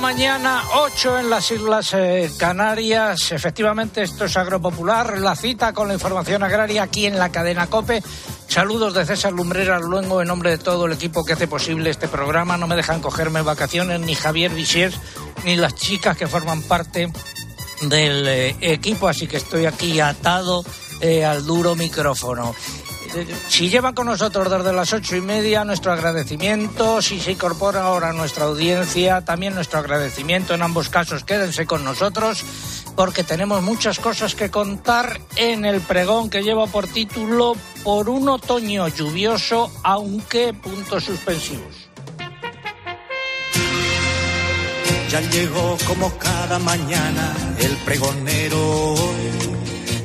mañana, 8 en las Islas eh, Canarias. Efectivamente, esto es Agropopular, la cita con la información agraria aquí en la cadena COPE. Saludos de César Lumbreras Luengo en nombre de todo el equipo que hace posible este programa. No me dejan cogerme vacaciones ni Javier Vixier ni las chicas que forman parte del eh, equipo, así que estoy aquí atado eh, al duro micrófono. Si lleva con nosotros desde las ocho y media, nuestro agradecimiento. Si se incorpora ahora a nuestra audiencia, también nuestro agradecimiento. En ambos casos, quédense con nosotros porque tenemos muchas cosas que contar en el pregón que lleva por título Por un otoño lluvioso, aunque puntos suspensivos. Ya llegó como cada mañana el pregonero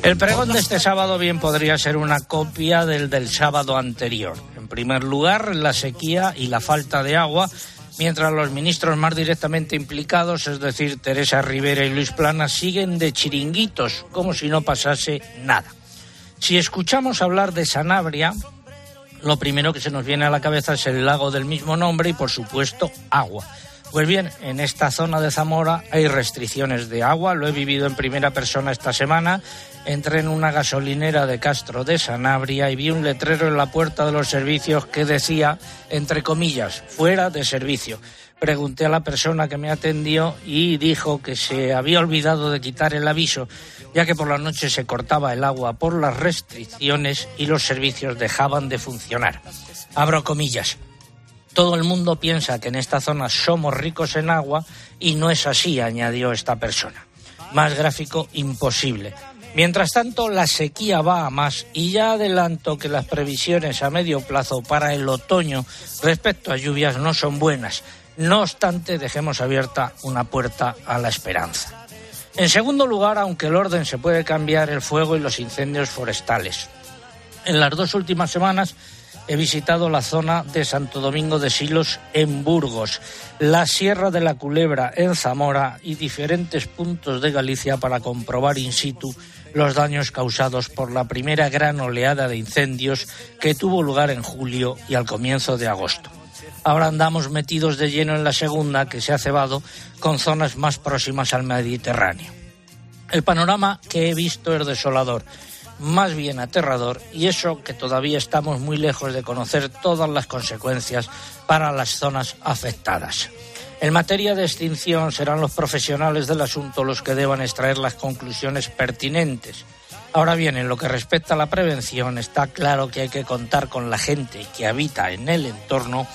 el pregón de este sábado bien podría ser una copia del del sábado anterior. En primer lugar, la sequía y la falta de agua, mientras los ministros más directamente implicados, es decir, Teresa Rivera y Luis Plana, siguen de chiringuitos, como si no pasase nada. Si escuchamos hablar de Sanabria, lo primero que se nos viene a la cabeza es el lago del mismo nombre y, por supuesto, agua. Pues bien, en esta zona de Zamora hay restricciones de agua, lo he vivido en primera persona esta semana. Entré en una gasolinera de Castro de Sanabria y vi un letrero en la puerta de los servicios que decía, entre comillas, fuera de servicio. Pregunté a la persona que me atendió y dijo que se había olvidado de quitar el aviso, ya que por la noche se cortaba el agua por las restricciones y los servicios dejaban de funcionar. Abro comillas. Todo el mundo piensa que en esta zona somos ricos en agua y no es así, añadió esta persona. Más gráfico imposible. Mientras tanto, la sequía va a más y ya adelanto que las previsiones a medio plazo para el otoño respecto a lluvias no son buenas. No obstante, dejemos abierta una puerta a la esperanza. En segundo lugar, aunque el orden se puede cambiar, el fuego y los incendios forestales. En las dos últimas semanas he visitado la zona de Santo Domingo de Silos en Burgos, la Sierra de la Culebra en Zamora y diferentes puntos de Galicia para comprobar in situ los daños causados por la primera gran oleada de incendios que tuvo lugar en julio y al comienzo de agosto. Ahora andamos metidos de lleno en la segunda que se ha cebado con zonas más próximas al Mediterráneo. El panorama que he visto es desolador más bien aterrador y eso que todavía estamos muy lejos de conocer todas las consecuencias para las zonas afectadas. En materia de extinción serán los profesionales del asunto los que deban extraer las conclusiones pertinentes. Ahora bien, en lo que respecta a la prevención, está claro que hay que contar con la gente que habita en el entorno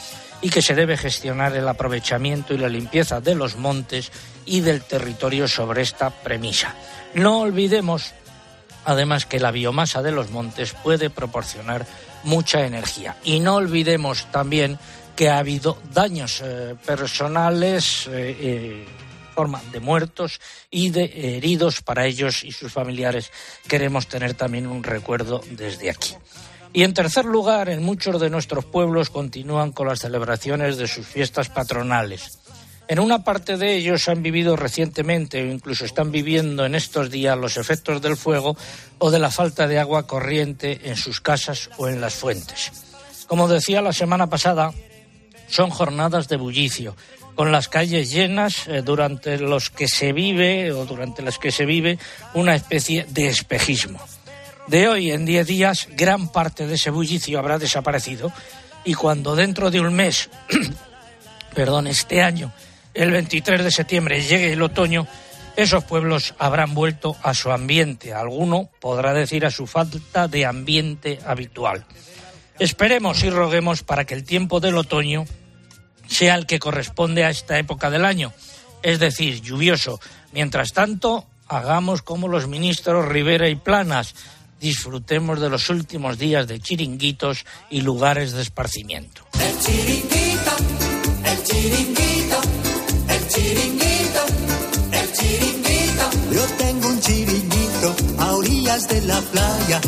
y que se debe gestionar el aprovechamiento y la limpieza de los montes y del territorio sobre esta premisa. No olvidemos además que la biomasa de los montes puede proporcionar mucha energía. Y no olvidemos también que ha habido daños eh, personales, eh, eh, de muertos y de heridos para ellos y sus familiares. Queremos tener también un recuerdo desde aquí. Y en tercer lugar, en muchos de nuestros pueblos continúan con las celebraciones de sus fiestas patronales. En una parte de ellos han vivido recientemente o incluso están viviendo en estos días los efectos del fuego o de la falta de agua corriente en sus casas o en las fuentes. Como decía la semana pasada, son jornadas de bullicio, con las calles llenas eh, durante los que se vive o durante las que se vive una especie de espejismo. De hoy en diez días, gran parte de ese bullicio habrá desaparecido y cuando dentro de un mes, perdón, este año, el 23 de septiembre llegue el otoño, esos pueblos habrán vuelto a su ambiente. Alguno podrá decir a su falta de ambiente habitual. Esperemos y roguemos para que el tiempo del otoño sea el que corresponde a esta época del año, es decir, lluvioso. Mientras tanto, hagamos como los ministros Rivera y Planas, disfrutemos de los últimos días de chiringuitos y lugares de esparcimiento. El chiringuito, el chiringuito chiringuito, el chiringuito. Yo tengo un chiringuito a orillas de la playa,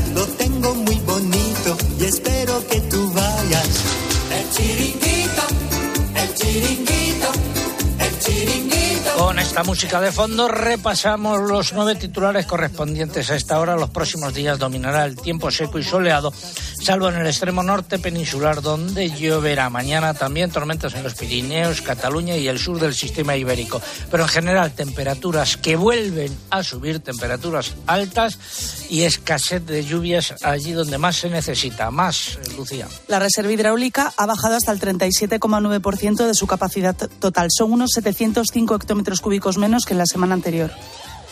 esta música de fondo repasamos los nueve titulares correspondientes a esta hora. Los próximos días dominará el tiempo seco y soleado salvo en el extremo norte peninsular donde lloverá. Mañana también tormentas en los Pirineos, Cataluña y el sur del sistema ibérico. Pero en general temperaturas que vuelven a subir, temperaturas altas y escasez de lluvias allí donde más se necesita. Más, Lucía. La reserva hidráulica ha bajado hasta el 37,9% de su capacidad total. Son unos 705 hectómetros cúbicos menos que en la semana anterior.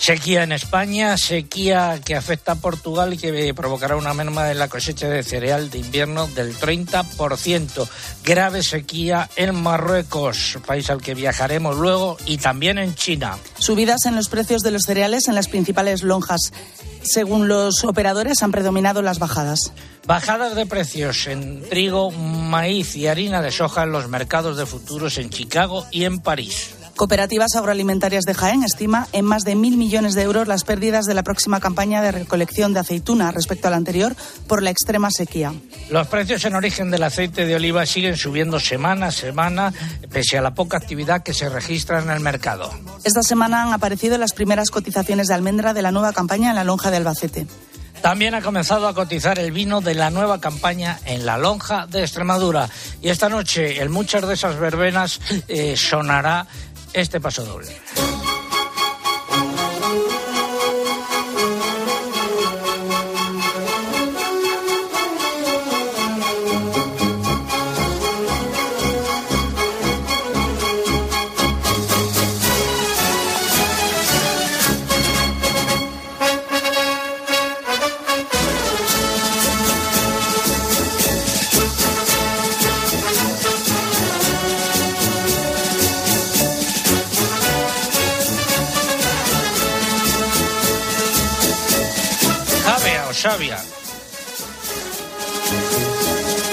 Sequía en España, sequía que afecta a Portugal y que provocará una merma en la cosecha de cereal de invierno del 30%. Grave sequía en Marruecos, país al que viajaremos luego, y también en China. Subidas en los precios de los cereales en las principales lonjas. Según los operadores, han predominado las bajadas. Bajadas de precios en trigo, maíz y harina de soja en los mercados de futuros en Chicago y en París. Cooperativas Agroalimentarias de Jaén estima en más de mil millones de euros las pérdidas de la próxima campaña de recolección de aceituna respecto a la anterior por la extrema sequía. Los precios en origen del aceite de oliva siguen subiendo semana a semana, pese a la poca actividad que se registra en el mercado. Esta semana han aparecido las primeras cotizaciones de almendra de la nueva campaña en la lonja de Albacete. También ha comenzado a cotizar el vino de la nueva campaña en la lonja de Extremadura. Y esta noche, en muchas de esas verbenas, eh, sonará este paso doble.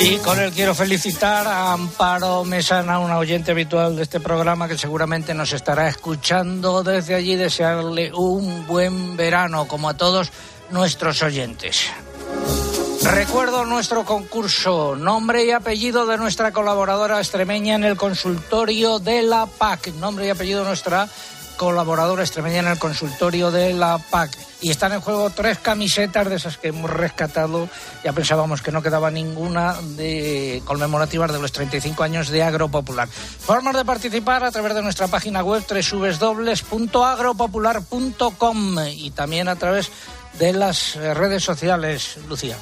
Y con él quiero felicitar a Amparo Mesana, una oyente habitual de este programa que seguramente nos estará escuchando desde allí, desearle un buen verano, como a todos nuestros oyentes. Recuerdo nuestro concurso, nombre y apellido de nuestra colaboradora extremeña en el consultorio de la PAC, nombre y apellido nuestra colaboradora extremeña en el consultorio de la PAC. Y están en juego tres camisetas de esas que hemos rescatado. Ya pensábamos que no quedaba ninguna de conmemorativas de los 35 años de Agropopular. Formas de participar a través de nuestra página web www.agropopular.com y también a través de las redes sociales, Lucía.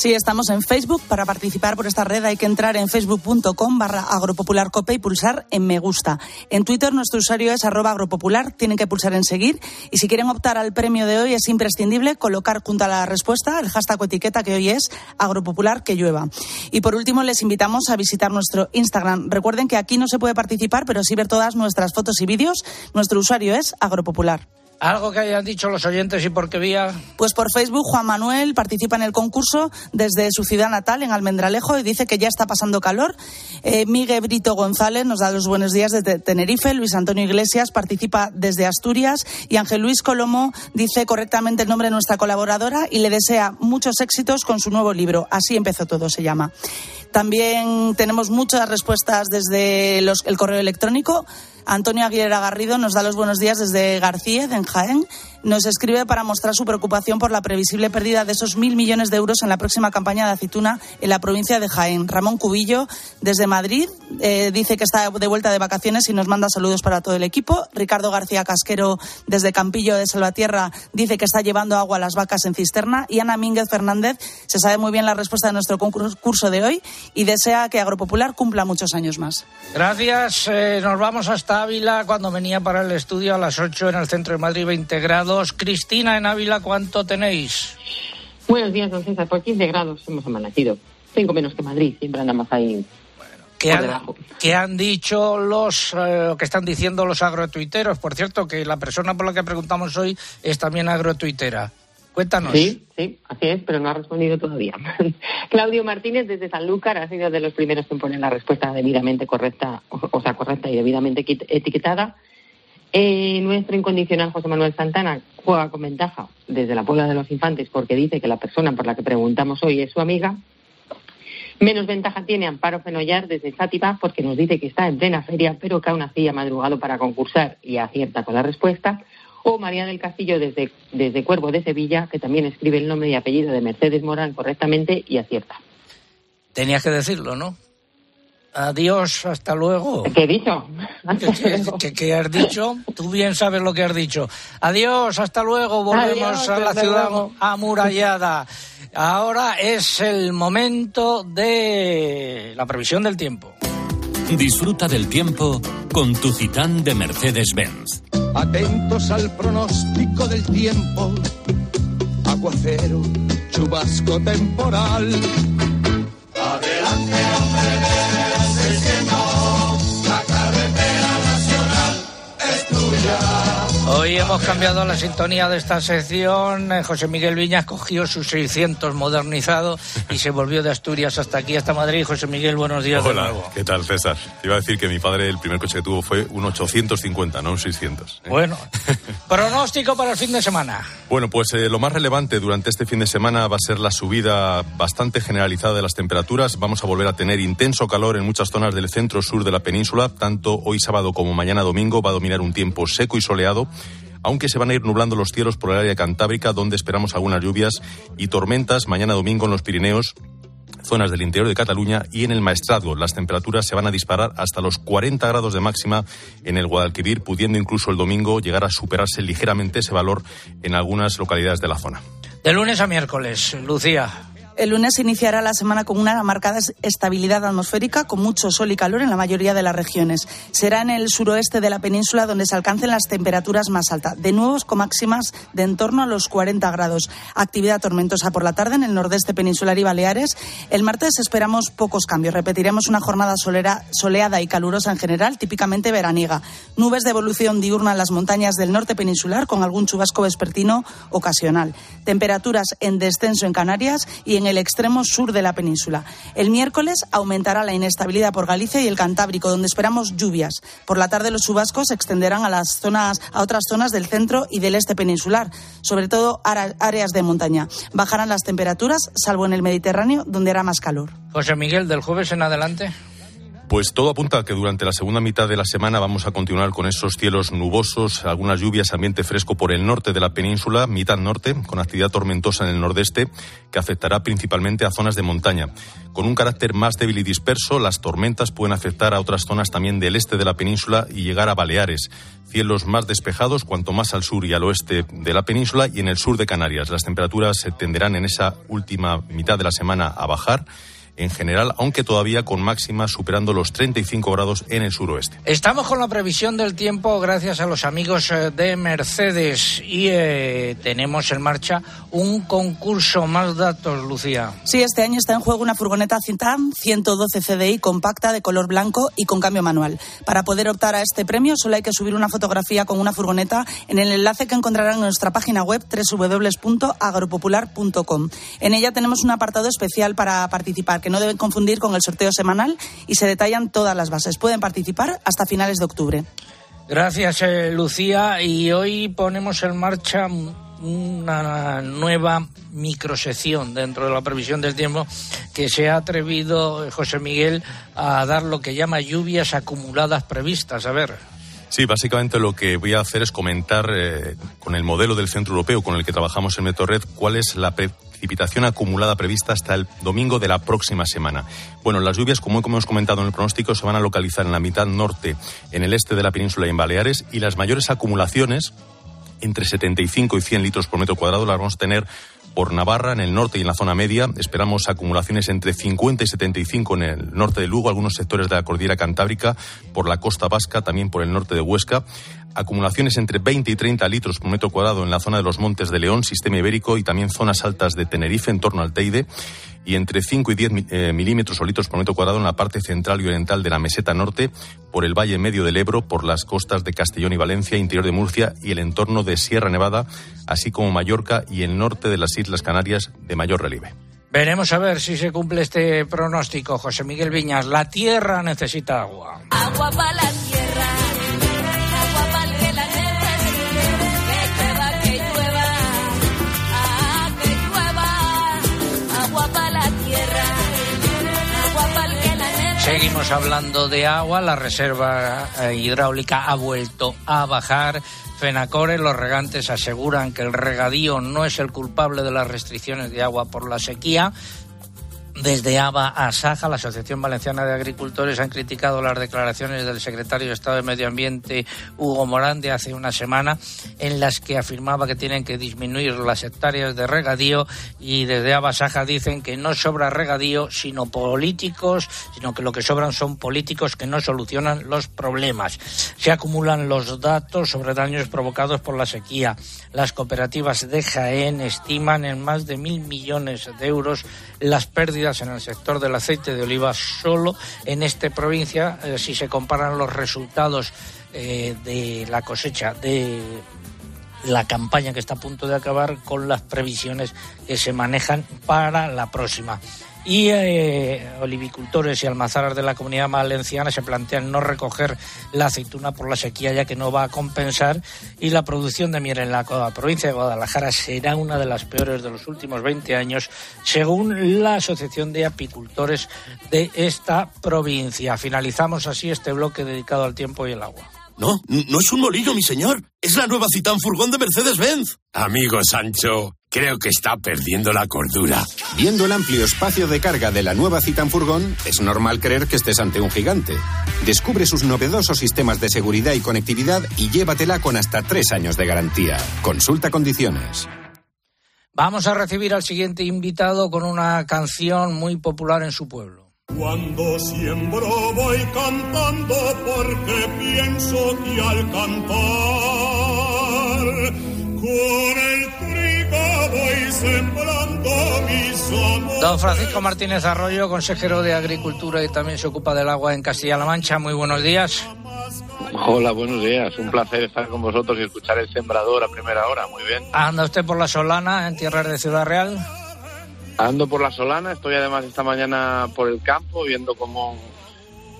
Sí, estamos en Facebook. Para participar por esta red hay que entrar en facebook.com barra agropopularcope y pulsar en me gusta. En Twitter nuestro usuario es arroba agropopular. Tienen que pulsar en seguir. Y si quieren optar al premio de hoy es imprescindible colocar junto a la respuesta el hashtag o etiqueta que hoy es agropopular que llueva. Y por último les invitamos a visitar nuestro Instagram. Recuerden que aquí no se puede participar, pero sí ver todas nuestras fotos y vídeos. Nuestro usuario es agropopular. ¿Algo que hayan dicho los oyentes y por qué vía? Pues por Facebook, Juan Manuel participa en el concurso desde su ciudad natal, en Almendralejo, y dice que ya está pasando calor. Eh, Miguel Brito González nos da los buenos días desde Tenerife. Luis Antonio Iglesias participa desde Asturias. Y Ángel Luis Colomo dice correctamente el nombre de nuestra colaboradora y le desea muchos éxitos con su nuevo libro. Así empezó todo, se llama. También tenemos muchas respuestas desde el correo electrónico. Antonio Aguilera Garrido nos da los buenos días desde García, en Jaén. Nos escribe para mostrar su preocupación por la previsible pérdida de esos mil millones de euros en la próxima campaña de aceituna en la provincia de Jaén. Ramón Cubillo, desde Madrid, eh, dice que está de vuelta de vacaciones y nos manda saludos para todo el equipo. Ricardo García Casquero, desde Campillo de Salvatierra, dice que está llevando agua a las vacas en cisterna. Y Ana Mínguez Fernández se sabe muy bien la respuesta de nuestro concurso de hoy y desea que Agropopular cumpla muchos años más. Gracias. Eh, nos vamos hasta Ávila cuando venía para el estudio a las 8 en el centro de Madrid 20 grados. Cristina, en Ávila, ¿cuánto tenéis? Buenos días, don César. Por 15 grados hemos amanecido. Cinco menos que Madrid, siempre andamos ahí. ¿Qué han, ¿Qué han, dicho los eh, que están diciendo los agrotuiteros? Por cierto, que la persona por la que preguntamos hoy es también agrotuitera. Cuéntanos. Sí, sí, así es, pero no ha respondido todavía. Claudio Martínez desde Sanlúcar ha sido de los primeros en poner la respuesta debidamente correcta, o sea, correcta y debidamente etiquetada. Eh, nuestro incondicional José Manuel Santana juega con ventaja desde la Puebla de los Infantes porque dice que la persona por la que preguntamos hoy es su amiga. Menos ventaja tiene Amparo Fenollar desde Sátiva porque nos dice que está en plena feria pero que aún así ha madrugado para concursar y acierta con la respuesta o María del Castillo desde, desde Cuervo de Sevilla, que también escribe el nombre y apellido de Mercedes Morán correctamente y acierta. Tenías que decirlo, ¿no? Adiós, hasta luego. ¿Qué he dicho? ¿Qué, has dicho? Tú bien sabes lo que has dicho. Adiós, hasta luego, volvemos a la ciudad amurallada. Ahora es el momento de la previsión del tiempo. Disfruta del tiempo con tu Citán de Mercedes-Benz. Atentos al pronóstico del tiempo. Aguacero, chubasco temporal. Adelante, Hoy hemos cambiado la sintonía de esta sección. Eh, José Miguel Viñas cogió sus 600 modernizado y se volvió de Asturias hasta aquí, hasta Madrid. José Miguel, buenos días. Hola, ¿qué tal, César? Te iba a decir que mi padre el primer coche que tuvo fue un 850, no un 600. ¿eh? Bueno, pronóstico para el fin de semana. Bueno, pues eh, lo más relevante durante este fin de semana va a ser la subida bastante generalizada de las temperaturas. Vamos a volver a tener intenso calor en muchas zonas del centro-sur de la península. Tanto hoy sábado como mañana domingo va a dominar un tiempo seco y soleado aunque se van a ir nublando los cielos por el área cantábrica, donde esperamos algunas lluvias y tormentas mañana domingo en los Pirineos zonas del interior de Cataluña y en el Maestrazgo. Las temperaturas se van a disparar hasta los 40 grados de máxima en el Guadalquivir, pudiendo incluso el domingo llegar a superarse ligeramente ese valor en algunas localidades de la zona. De lunes a miércoles, Lucía. El lunes iniciará la semana con una marcada estabilidad atmosférica, con mucho sol y calor en la mayoría de las regiones. Será en el suroeste de la península donde se alcancen las temperaturas más altas, de nuevo con máximas de en torno a los 40 grados. Actividad tormentosa por la tarde en el nordeste peninsular y Baleares. El martes esperamos pocos cambios. Repetiremos una jornada soleada y calurosa en general, típicamente veraniega. Nubes de evolución diurna en las montañas del norte peninsular, con algún chubasco vespertino ocasional. Temperaturas en descenso en Canarias y en el extremo sur de la península. El miércoles aumentará la inestabilidad por Galicia y el Cantábrico, donde esperamos lluvias. Por la tarde los chubascos se extenderán a las zonas, a otras zonas del centro y del este peninsular, sobre todo áreas de montaña. Bajarán las temperaturas, salvo en el Mediterráneo, donde hará más calor. José Miguel, del jueves en adelante. Pues todo apunta a que durante la segunda mitad de la semana vamos a continuar con esos cielos nubosos, algunas lluvias, ambiente fresco por el norte de la península, mitad norte, con actividad tormentosa en el nordeste, que afectará principalmente a zonas de montaña. Con un carácter más débil y disperso, las tormentas pueden afectar a otras zonas también del este de la península y llegar a Baleares. Cielos más despejados cuanto más al sur y al oeste de la península y en el sur de Canarias. Las temperaturas se tenderán en esa última mitad de la semana a bajar en general, aunque todavía con máximas superando los 35 grados en el suroeste. Estamos con la previsión del tiempo gracias a los amigos eh, de Mercedes y eh, tenemos en marcha un concurso. Más datos, Lucía. Sí, este año está en juego una furgoneta Cintam 112 CDI compacta de color blanco y con cambio manual. Para poder optar a este premio solo hay que subir una fotografía con una furgoneta en el enlace que encontrarán en nuestra página web www.agropopular.com. En ella tenemos un apartado especial para participar que no deben confundir con el sorteo semanal y se detallan todas las bases. Pueden participar hasta finales de octubre. Gracias, eh, Lucía. Y hoy ponemos en marcha una nueva microsección dentro de la previsión del tiempo que se ha atrevido eh, José Miguel a dar lo que llama lluvias acumuladas previstas. A ver. Sí, básicamente lo que voy a hacer es comentar eh, con el modelo del Centro Europeo con el que trabajamos en Metorred cuál es la precipitación acumulada prevista hasta el domingo de la próxima semana. Bueno, las lluvias, como hemos comentado en el pronóstico, se van a localizar en la mitad norte, en el este de la península y en Baleares, y las mayores acumulaciones, entre 75 y 100 litros por metro cuadrado, las vamos a tener por Navarra, en el norte y en la zona media. Esperamos acumulaciones entre 50 y 75 en el norte de Lugo, algunos sectores de la cordillera cantábrica, por la costa vasca, también por el norte de Huesca. Acumulaciones entre 20 y 30 litros por metro cuadrado en la zona de los Montes de León, sistema ibérico y también zonas altas de Tenerife en torno al Teide y entre 5 y 10 eh, milímetros o litros por metro cuadrado en la parte central y oriental de la meseta norte, por el valle medio del Ebro, por las costas de Castellón y Valencia, interior de Murcia y el entorno de Sierra Nevada, así como Mallorca y el norte de las Islas Canarias de mayor relieve. Veremos a ver si se cumple este pronóstico, José Miguel Viñas. La tierra necesita agua. Agua para la tierra. Seguimos hablando de agua, la reserva eh, hidráulica ha vuelto a bajar. Fenacore, los regantes aseguran que el regadío no es el culpable de las restricciones de agua por la sequía. Desde ABA a Saja, la Asociación Valenciana de Agricultores, han criticado las declaraciones del secretario de Estado de Medio Ambiente, Hugo Morán, de hace una semana, en las que afirmaba que tienen que disminuir las hectáreas de regadío y desde ABA Saja dicen que no sobra regadío, sino políticos, sino que lo que sobran son políticos que no solucionan los problemas. Se acumulan los datos sobre daños provocados por la sequía. Las cooperativas de Jaén estiman en más de mil millones de euros las pérdidas en el sector del aceite de oliva solo en esta provincia, eh, si se comparan los resultados eh, de la cosecha de la campaña que está a punto de acabar con las previsiones que se manejan para la próxima. Y eh, olivicultores y almazaras de la comunidad valenciana se plantean no recoger la aceituna por la sequía ya que no va a compensar y la producción de miel en la provincia de Guadalajara será una de las peores de los últimos 20 años según la Asociación de Apicultores de esta provincia. Finalizamos así este bloque dedicado al tiempo y el agua. No, no es un molino, mi señor. Es la nueva Citán Furgón de Mercedes-Benz. Amigo Sancho, creo que está perdiendo la cordura. Viendo el amplio espacio de carga de la nueva Citan Furgón, es normal creer que estés ante un gigante. Descubre sus novedosos sistemas de seguridad y conectividad y llévatela con hasta tres años de garantía. Consulta condiciones. Vamos a recibir al siguiente invitado con una canción muy popular en su pueblo. Cuando siembro voy cantando porque pienso que al cantar con el Don Francisco Martínez Arroyo, consejero de Agricultura y también se ocupa del agua en Castilla-La Mancha. Muy buenos días. Hola, buenos días. Un placer estar con vosotros y escuchar el sembrador a primera hora. Muy bien. ¿Anda usted por la Solana, en tierras de Ciudad Real? Ando por la Solana, estoy además esta mañana por el campo viendo cómo,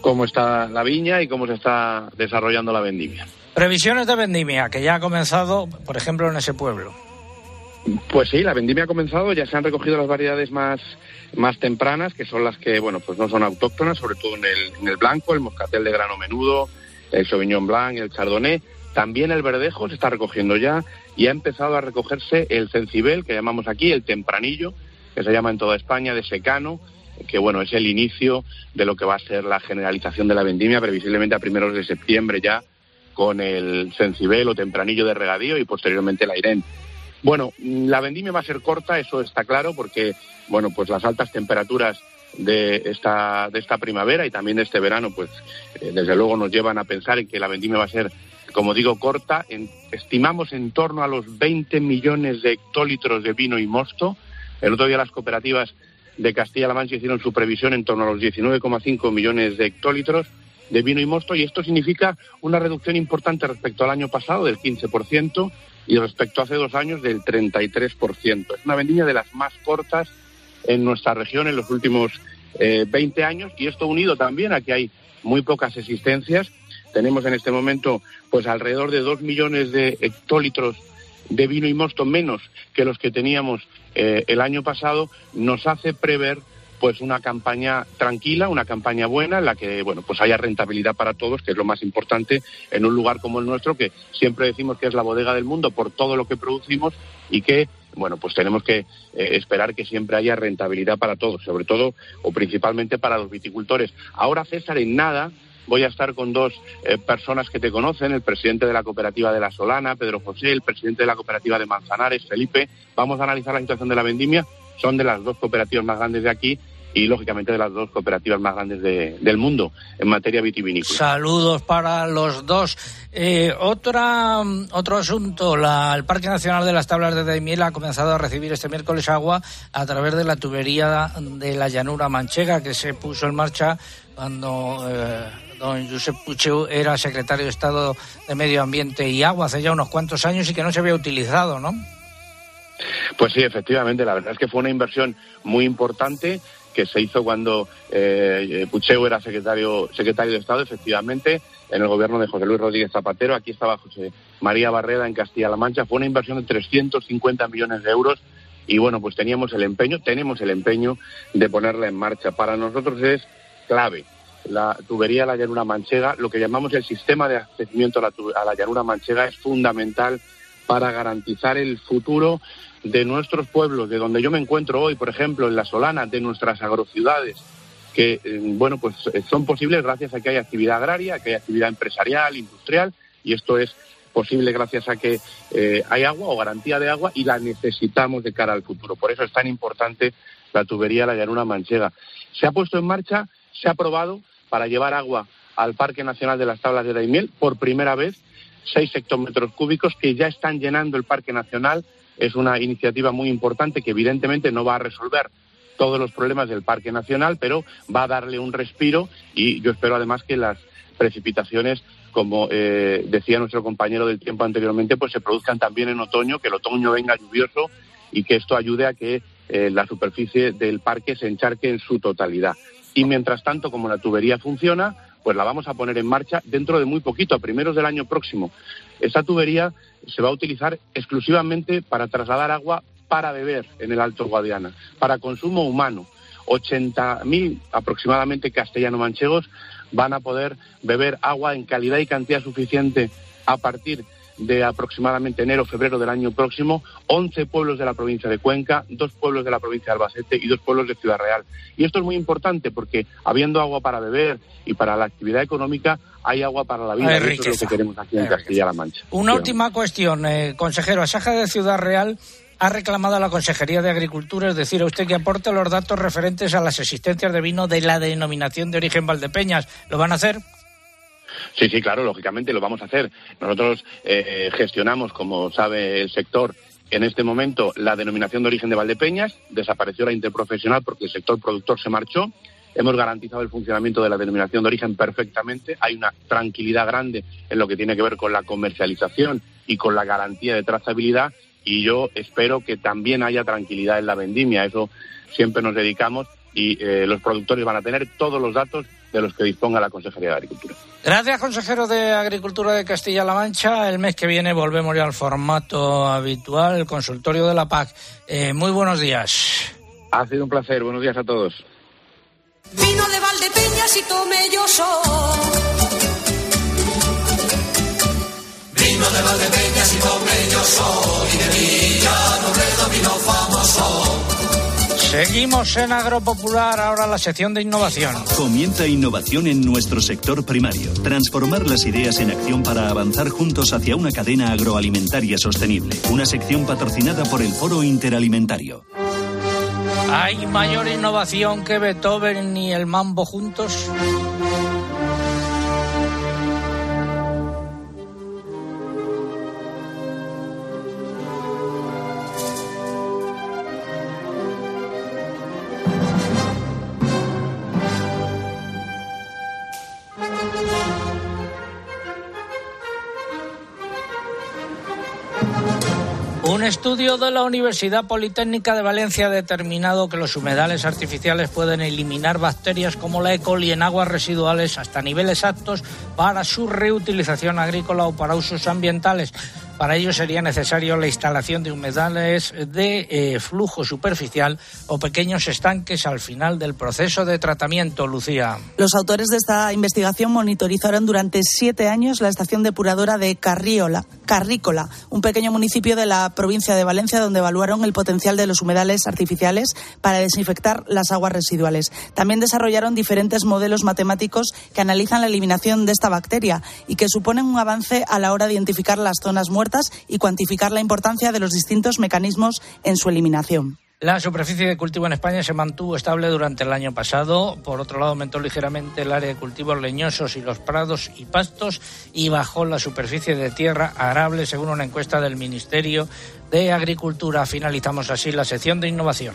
cómo está la viña y cómo se está desarrollando la vendimia. Previsiones de vendimia, que ya ha comenzado, por ejemplo, en ese pueblo. Pues sí, la vendimia ha comenzado, ya se han recogido las variedades más, más tempranas, que son las que, bueno, pues no son autóctonas, sobre todo en el, blanco, el moscatel de grano menudo, el sauvignon blanc, el chardonnay. También el verdejo se está recogiendo ya y ha empezado a recogerse el cencibel, que llamamos aquí el tempranillo, que se llama en toda España de secano, que bueno, es el inicio de lo que va a ser la generalización de la vendimia, previsiblemente a primeros de septiembre ya, con el sencibel o tempranillo de regadío y posteriormente el airén. Bueno, la vendimia va a ser corta, eso está claro, porque bueno, pues las altas temperaturas de esta, de esta primavera y también de este verano, pues eh, desde luego nos llevan a pensar en que la vendimia va a ser, como digo, corta. En, estimamos en torno a los 20 millones de hectolitros de vino y mosto, el otro día las cooperativas de Castilla-La Mancha hicieron su previsión en torno a los 19,5 millones de hectolitros de vino y mosto y esto significa una reducción importante respecto al año pasado del 15% y respecto a hace dos años del 33%. Es una vendimia de las más cortas en nuestra región en los últimos eh, 20 años y esto unido también a que hay muy pocas existencias. Tenemos en este momento pues alrededor de dos millones de hectolitros de vino y mosto menos que los que teníamos eh, el año pasado, nos hace prever pues una campaña tranquila, una campaña buena en la que bueno pues haya rentabilidad para todos, que es lo más importante en un lugar como el nuestro, que siempre decimos que es la bodega del mundo por todo lo que producimos y que bueno pues tenemos que eh, esperar que siempre haya rentabilidad para todos, sobre todo o principalmente para los viticultores. Ahora César en nada voy a estar con dos eh, personas que te conocen, el presidente de la cooperativa de La Solana, Pedro José, el presidente de la cooperativa de Manzanares, Felipe. Vamos a analizar la situación de la vendimia. Son de las dos cooperativas más grandes de aquí y lógicamente de las dos cooperativas más grandes de, del mundo en materia vitivinícola. Saludos para los dos. Eh, otra, otro asunto, la, el Parque Nacional de las Tablas de Daimiel ha comenzado a recibir este miércoles agua a través de la tubería de la llanura manchega que se puso en marcha cuando eh, don Josep Pucheu era secretario de Estado de Medio Ambiente y Agua hace ya unos cuantos años y que no se había utilizado, ¿no? Pues sí, efectivamente, la verdad es que fue una inversión muy importante que se hizo cuando eh, era secretario, secretario de Estado, efectivamente, en el gobierno de José Luis Rodríguez Zapatero. Aquí estaba José María Barreda en Castilla-La Mancha. Fue una inversión de 350 millones de euros y bueno, pues teníamos el empeño, tenemos el empeño de ponerla en marcha. Para nosotros es clave la tubería de la llanura manchega, lo que llamamos el sistema de abastecimiento a a la llanura manchega es fundamental para garantizar el futuro de nuestros pueblos, de donde yo me encuentro hoy, por ejemplo, en La Solana, de nuestras agrociudades, que, eh, bueno, pues eh, son posibles gracias a que hay actividad agraria, que hay actividad empresarial, industrial, y esto es posible gracias a que eh, hay agua o garantía de agua y la necesitamos de cara al futuro. Por eso es tan importante la tubería La Llanura Manchega. Se ha puesto en marcha, se ha aprobado para llevar agua al Parque Nacional de las Tablas de Daimiel por primera vez, seis hectómetros cúbicos que ya están llenando el Parque Nacional. Es una iniciativa muy importante que evidentemente no va a resolver todos los problemas del Parque Nacional, pero va a darle un respiro y yo espero además que las precipitaciones como eh, decía nuestro compañero del tiempo anteriormente, pues se produzcan también en otoño, que el otoño venga lluvioso y que esto ayude a que eh, la superficie del parque se encharque en su totalidad. Y mientras tanto, como la tubería funciona, pues la vamos a poner en marcha dentro de muy poquito, a primeros del año próximo. Esta tubería se va a utilizar exclusivamente para trasladar agua para beber en el Alto Guadiana, para consumo humano. 80.000 aproximadamente castellano-manchegos van a poder beber agua en calidad y cantidad suficiente a partir de aproximadamente enero, febrero del año próximo, 11 pueblos de la provincia de Cuenca, dos pueblos de la provincia de Albacete y dos pueblos de Ciudad Real. Y esto es muy importante porque habiendo agua para beber y para la actividad económica, hay agua para la vida. eso es lo que queremos aquí en Castilla-La Mancha. Una última cuestión, eh, consejero. Asaja de Ciudad Real ha reclamado a la Consejería de Agricultura, es decir, a usted que aporte los datos referentes a las existencias de vino de la denominación de origen Valdepeñas. ¿Lo van a hacer? Sí, sí, claro, lógicamente lo vamos a hacer. Nosotros eh, gestionamos, como sabe el sector, en este momento la denominación de origen de Valdepeñas. Desapareció la interprofesional porque el sector productor se marchó. Hemos garantizado el funcionamiento de la denominación de origen perfectamente. Hay una tranquilidad grande en lo que tiene que ver con la comercialización y con la garantía de trazabilidad y yo espero que también haya tranquilidad en la vendimia. Eso siempre nos dedicamos y eh, los productores van a tener todos los datos de los que disponga la Consejería de Agricultura. Gracias, consejero de Agricultura de Castilla-La Mancha. El mes que viene volvemos ya al formato habitual, el consultorio de la PAC. Eh, muy buenos días. Ha sido un placer. Buenos días a todos. Vino de Valdepeñas y tome yo Vino de Valdepeñas y tome yo soy. de Villa, vino famoso. Seguimos en Agropopular, ahora la sección de innovación. Comienza innovación en nuestro sector primario. Transformar las ideas en acción para avanzar juntos hacia una cadena agroalimentaria sostenible. Una sección patrocinada por el Foro Interalimentario. ¿Hay mayor innovación que Beethoven y el Mambo juntos? Estudio de la Universidad Politécnica de Valencia ha determinado que los humedales artificiales pueden eliminar bacterias como la E. coli en aguas residuales hasta niveles aptos para su reutilización agrícola o para usos ambientales. Para ello sería necesario la instalación de humedales de eh, flujo superficial o pequeños estanques al final del proceso de tratamiento, Lucía. Los autores de esta investigación monitorizaron durante siete años la estación depuradora de Carriola, Carrícola, un pequeño municipio de la provincia de Valencia, donde evaluaron el potencial de los humedales artificiales para desinfectar las aguas residuales. También desarrollaron diferentes modelos matemáticos que analizan la eliminación de esta bacteria y que suponen un avance a la hora de identificar las zonas muertas y cuantificar la importancia de los distintos mecanismos en su eliminación. La superficie de cultivo en España se mantuvo estable durante el año pasado. Por otro lado, aumentó ligeramente el área de cultivos leñosos y los prados y pastos y bajó la superficie de tierra arable, según una encuesta del Ministerio de Agricultura. Finalizamos así la sección de innovación.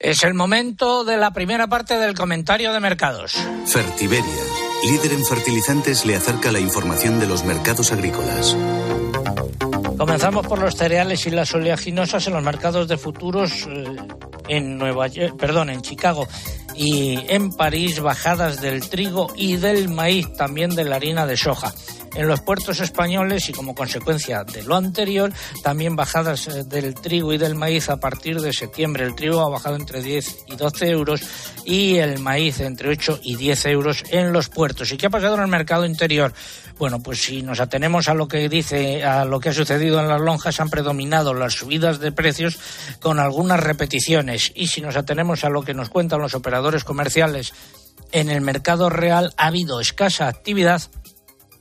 Es el momento de la primera parte del comentario de mercados. Fertiberia, líder en fertilizantes, le acerca la información de los mercados agrícolas. Comenzamos por los cereales y las oleaginosas en los mercados de futuros. Eh, en Nueva York, perdón, en Chicago y en París bajadas del trigo y del maíz, también de la harina de soja en los puertos españoles y como consecuencia de lo anterior, también bajadas eh, del trigo y del maíz a partir de septiembre. El trigo ha bajado entre 10 y 12 euros y el maíz entre 8 y 10 euros en los puertos. ¿Y qué ha pasado en el mercado interior? Bueno, pues si nos atenemos a lo que dice, a lo que ha sucedido en las lonjas, han predominado las subidas de precios con algunas repeticiones. Y si nos atenemos a lo que nos cuentan los operadores comerciales en el mercado real, ha habido escasa actividad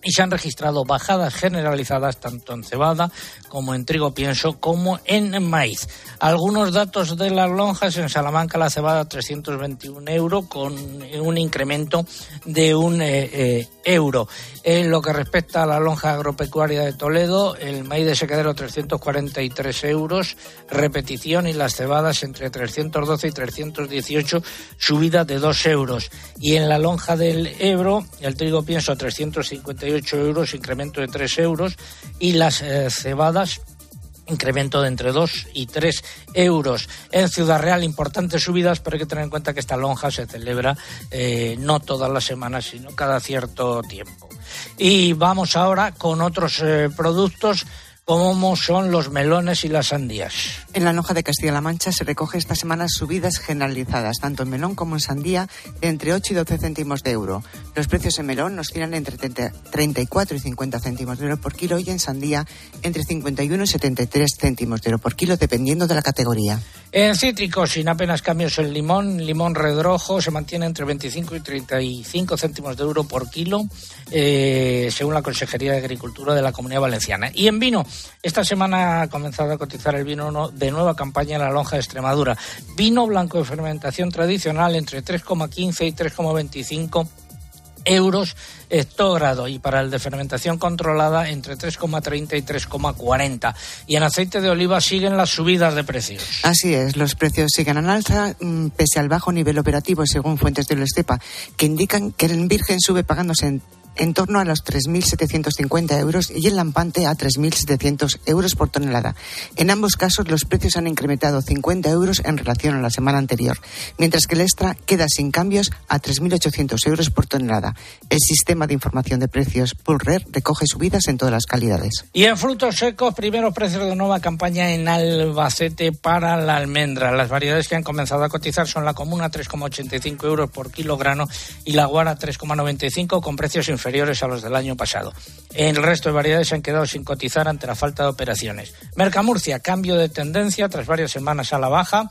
y se han registrado bajadas generalizadas tanto en cebada como en trigo pienso como en maíz. Algunos datos de las lonjas en Salamanca la cebada 321 euros con un incremento de un eh, eh, euro. En lo que respecta a la lonja agropecuaria de Toledo, el maíz de secadero 343 euros, repetición y las cebadas entre 312 y 318, subida de 2 euros. Y en la lonja del Ebro, el trigo pienso 358 euros, incremento de 3 euros, y las eh, cebadas incremento de entre 2 y 3 euros. En Ciudad Real, importantes subidas, pero hay que tener en cuenta que esta lonja se celebra eh, no todas las semanas, sino cada cierto tiempo. Y vamos ahora con otros eh, productos ¿Cómo son los melones y las sandías? En la lonja de Castilla-La Mancha se recoge esta semana subidas generalizadas, tanto en melón como en sandía, de entre 8 y 12 céntimos de euro. Los precios en melón oscilan entre 34 y 50 céntimos de euro por kilo y en sandía entre 51 y 73 céntimos de euro por kilo, dependiendo de la categoría. En cítricos, sin apenas cambios, el limón, limón redrojo, se mantiene entre 25 y 35 céntimos de euro por kilo, eh, según la Consejería de Agricultura de la Comunidad Valenciana. Y en vino, esta semana ha comenzado a cotizar el vino de nueva campaña en la lonja de Extremadura. Vino blanco de fermentación tradicional entre 3,15 y 3,25 euros hectógrado y para el de fermentación controlada entre 3,30 y 3,40. Y en aceite de oliva siguen las subidas de precios. Así es, los precios siguen en alza mm, pese al bajo nivel operativo según fuentes de la Estepa, que indican que el virgen sube pagándose en en torno a los 3.750 euros y el lampante a 3.700 euros por tonelada. En ambos casos los precios han incrementado 50 euros en relación a la semana anterior, mientras que el extra queda sin cambios a 3.800 euros por tonelada. El sistema de información de precios Pulrer recoge subidas en todas las calidades. Y en frutos secos, primeros precios de nueva campaña en Albacete para la almendra. Las variedades que han comenzado a cotizar son la comuna 3,85 euros por kilogramo y la guara 3,95 con precios inferiores inferiores a los del año pasado. El resto de variedades se han quedado sin cotizar ante la falta de operaciones. Mercamurcia, cambio de tendencia tras varias semanas a la baja.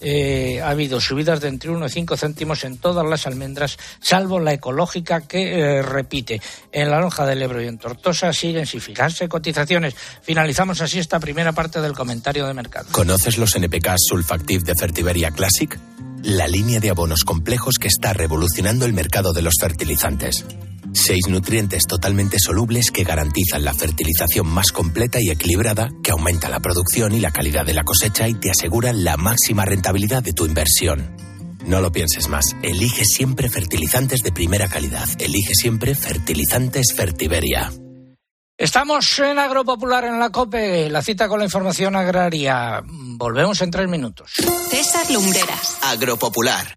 Eh, ha habido subidas de entre 1 y 5 céntimos en todas las almendras, salvo la ecológica que eh, repite. En la lonja del Ebro y en Tortosa siguen sin fijarse cotizaciones. Finalizamos así esta primera parte del comentario de mercado. ¿Conoces los NPK Sulfactive de Fertiberia Classic? La línea de abonos complejos que está revolucionando el mercado de los fertilizantes. Seis nutrientes totalmente solubles que garantizan la fertilización más completa y equilibrada, que aumenta la producción y la calidad de la cosecha y te aseguran la máxima rentabilidad de tu inversión. No lo pienses más. Elige siempre fertilizantes de primera calidad. Elige siempre fertilizantes Fertiberia. Estamos en Agropopular en la COPE, la cita con la información agraria. Volvemos en tres minutos. César Lumbreras. Agropopular.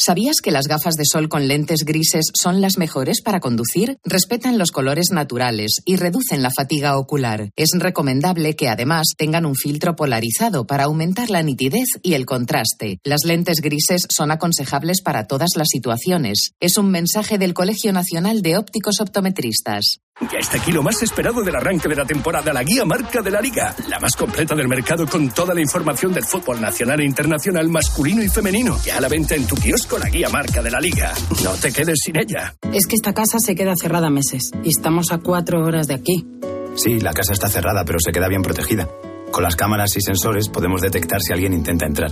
¿Sabías que las gafas de sol con lentes grises son las mejores para conducir? Respetan los colores naturales y reducen la fatiga ocular. Es recomendable que además tengan un filtro polarizado para aumentar la nitidez y el contraste. Las lentes grises son aconsejables para todas las situaciones. Es un mensaje del Colegio Nacional de Ópticos Optometristas. Ya está aquí lo más esperado del arranque de la temporada, la guía marca de la liga, la más completa del mercado con toda la información del fútbol nacional e internacional masculino y femenino. Ya a la venta en tu kiosco la guía marca de la liga. No te quedes sin ella. Es que esta casa se queda cerrada meses y estamos a cuatro horas de aquí. Sí, la casa está cerrada, pero se queda bien protegida. Con las cámaras y sensores podemos detectar si alguien intenta entrar.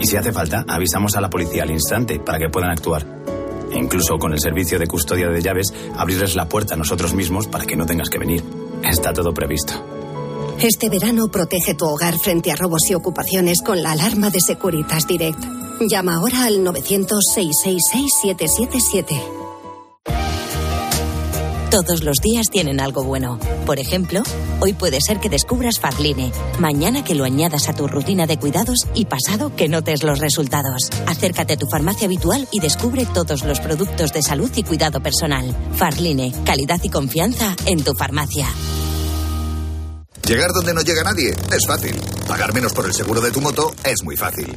Y si hace falta, avisamos a la policía al instante para que puedan actuar. Incluso con el servicio de custodia de llaves, abrirles la puerta a nosotros mismos para que no tengas que venir. Está todo previsto. Este verano protege tu hogar frente a robos y ocupaciones con la alarma de Securitas Direct. Llama ahora al 900-666-777. Todos los días tienen algo bueno. Por ejemplo, hoy puede ser que descubras Farline, mañana que lo añadas a tu rutina de cuidados y pasado que notes los resultados. Acércate a tu farmacia habitual y descubre todos los productos de salud y cuidado personal. Farline, calidad y confianza en tu farmacia. Llegar donde no llega nadie es fácil. Pagar menos por el seguro de tu moto es muy fácil.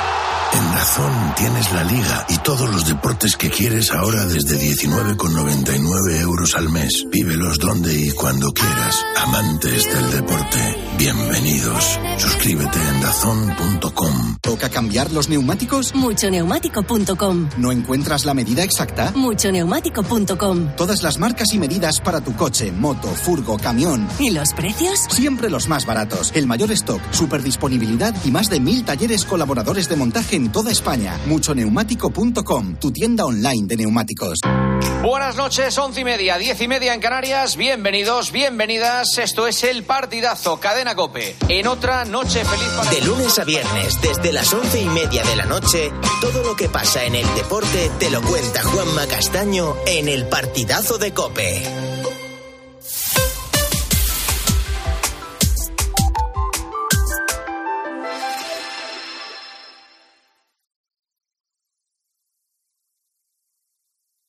En Dazón tienes la liga y todos los deportes que quieres ahora desde 19,99 euros al mes. Vívelos donde y cuando quieras. Amantes del deporte, bienvenidos. Suscríbete en dazón.com. ¿Toca cambiar los neumáticos? Muchoneumático.com. ¿No encuentras la medida exacta? Muchoneumático.com. Todas las marcas y medidas para tu coche, moto, furgo, camión. ¿Y los precios? Siempre los más baratos. El mayor stock, super disponibilidad y más de mil talleres colaboradores de montaje en toda España. Muchoneumático.com, tu tienda online de neumáticos. Buenas noches, once y media, diez y media en Canarias. Bienvenidos, bienvenidas. Esto es el partidazo Cadena Cope. En otra noche feliz para De lunes a viernes, desde las once y media de la noche, todo lo que pasa en el deporte te lo cuenta Juanma Castaño en el partidazo de Cope.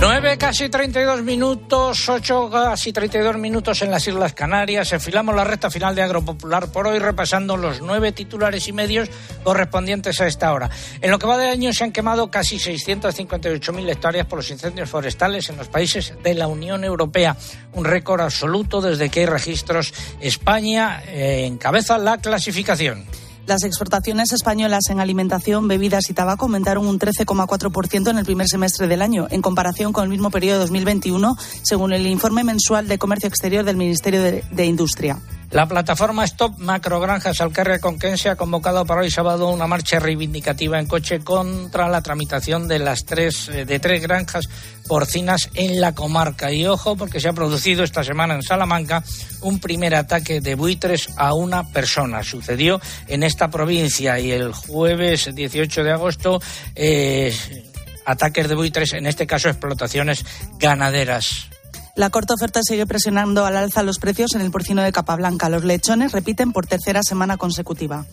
9 casi 32 minutos, 8 casi 32 minutos en las Islas Canarias. Enfilamos la recta final de Agropopular por hoy repasando los nueve titulares y medios correspondientes a esta hora. En lo que va de año se han quemado casi 658.000 hectáreas por los incendios forestales en los países de la Unión Europea. Un récord absoluto desde que hay registros. España eh, encabeza la clasificación. Las exportaciones españolas en alimentación, bebidas y tabaco aumentaron un 13,4% en el primer semestre del año, en comparación con el mismo periodo de 2021, según el informe mensual de Comercio Exterior del Ministerio de, de Industria. La plataforma Stop Macrogranjas Alcarria Conquense ha convocado para hoy sábado una marcha reivindicativa en coche contra la tramitación de las tres eh, de tres granjas porcinas en la comarca. Y ojo, porque se ha producido esta semana en Salamanca un primer ataque de buitres a una persona. Sucedió en esta provincia y el jueves 18 de agosto eh, ataques de buitres, en este caso explotaciones ganaderas. La corta oferta sigue presionando al alza los precios en el porcino de capa blanca. Los lechones repiten por tercera semana consecutiva.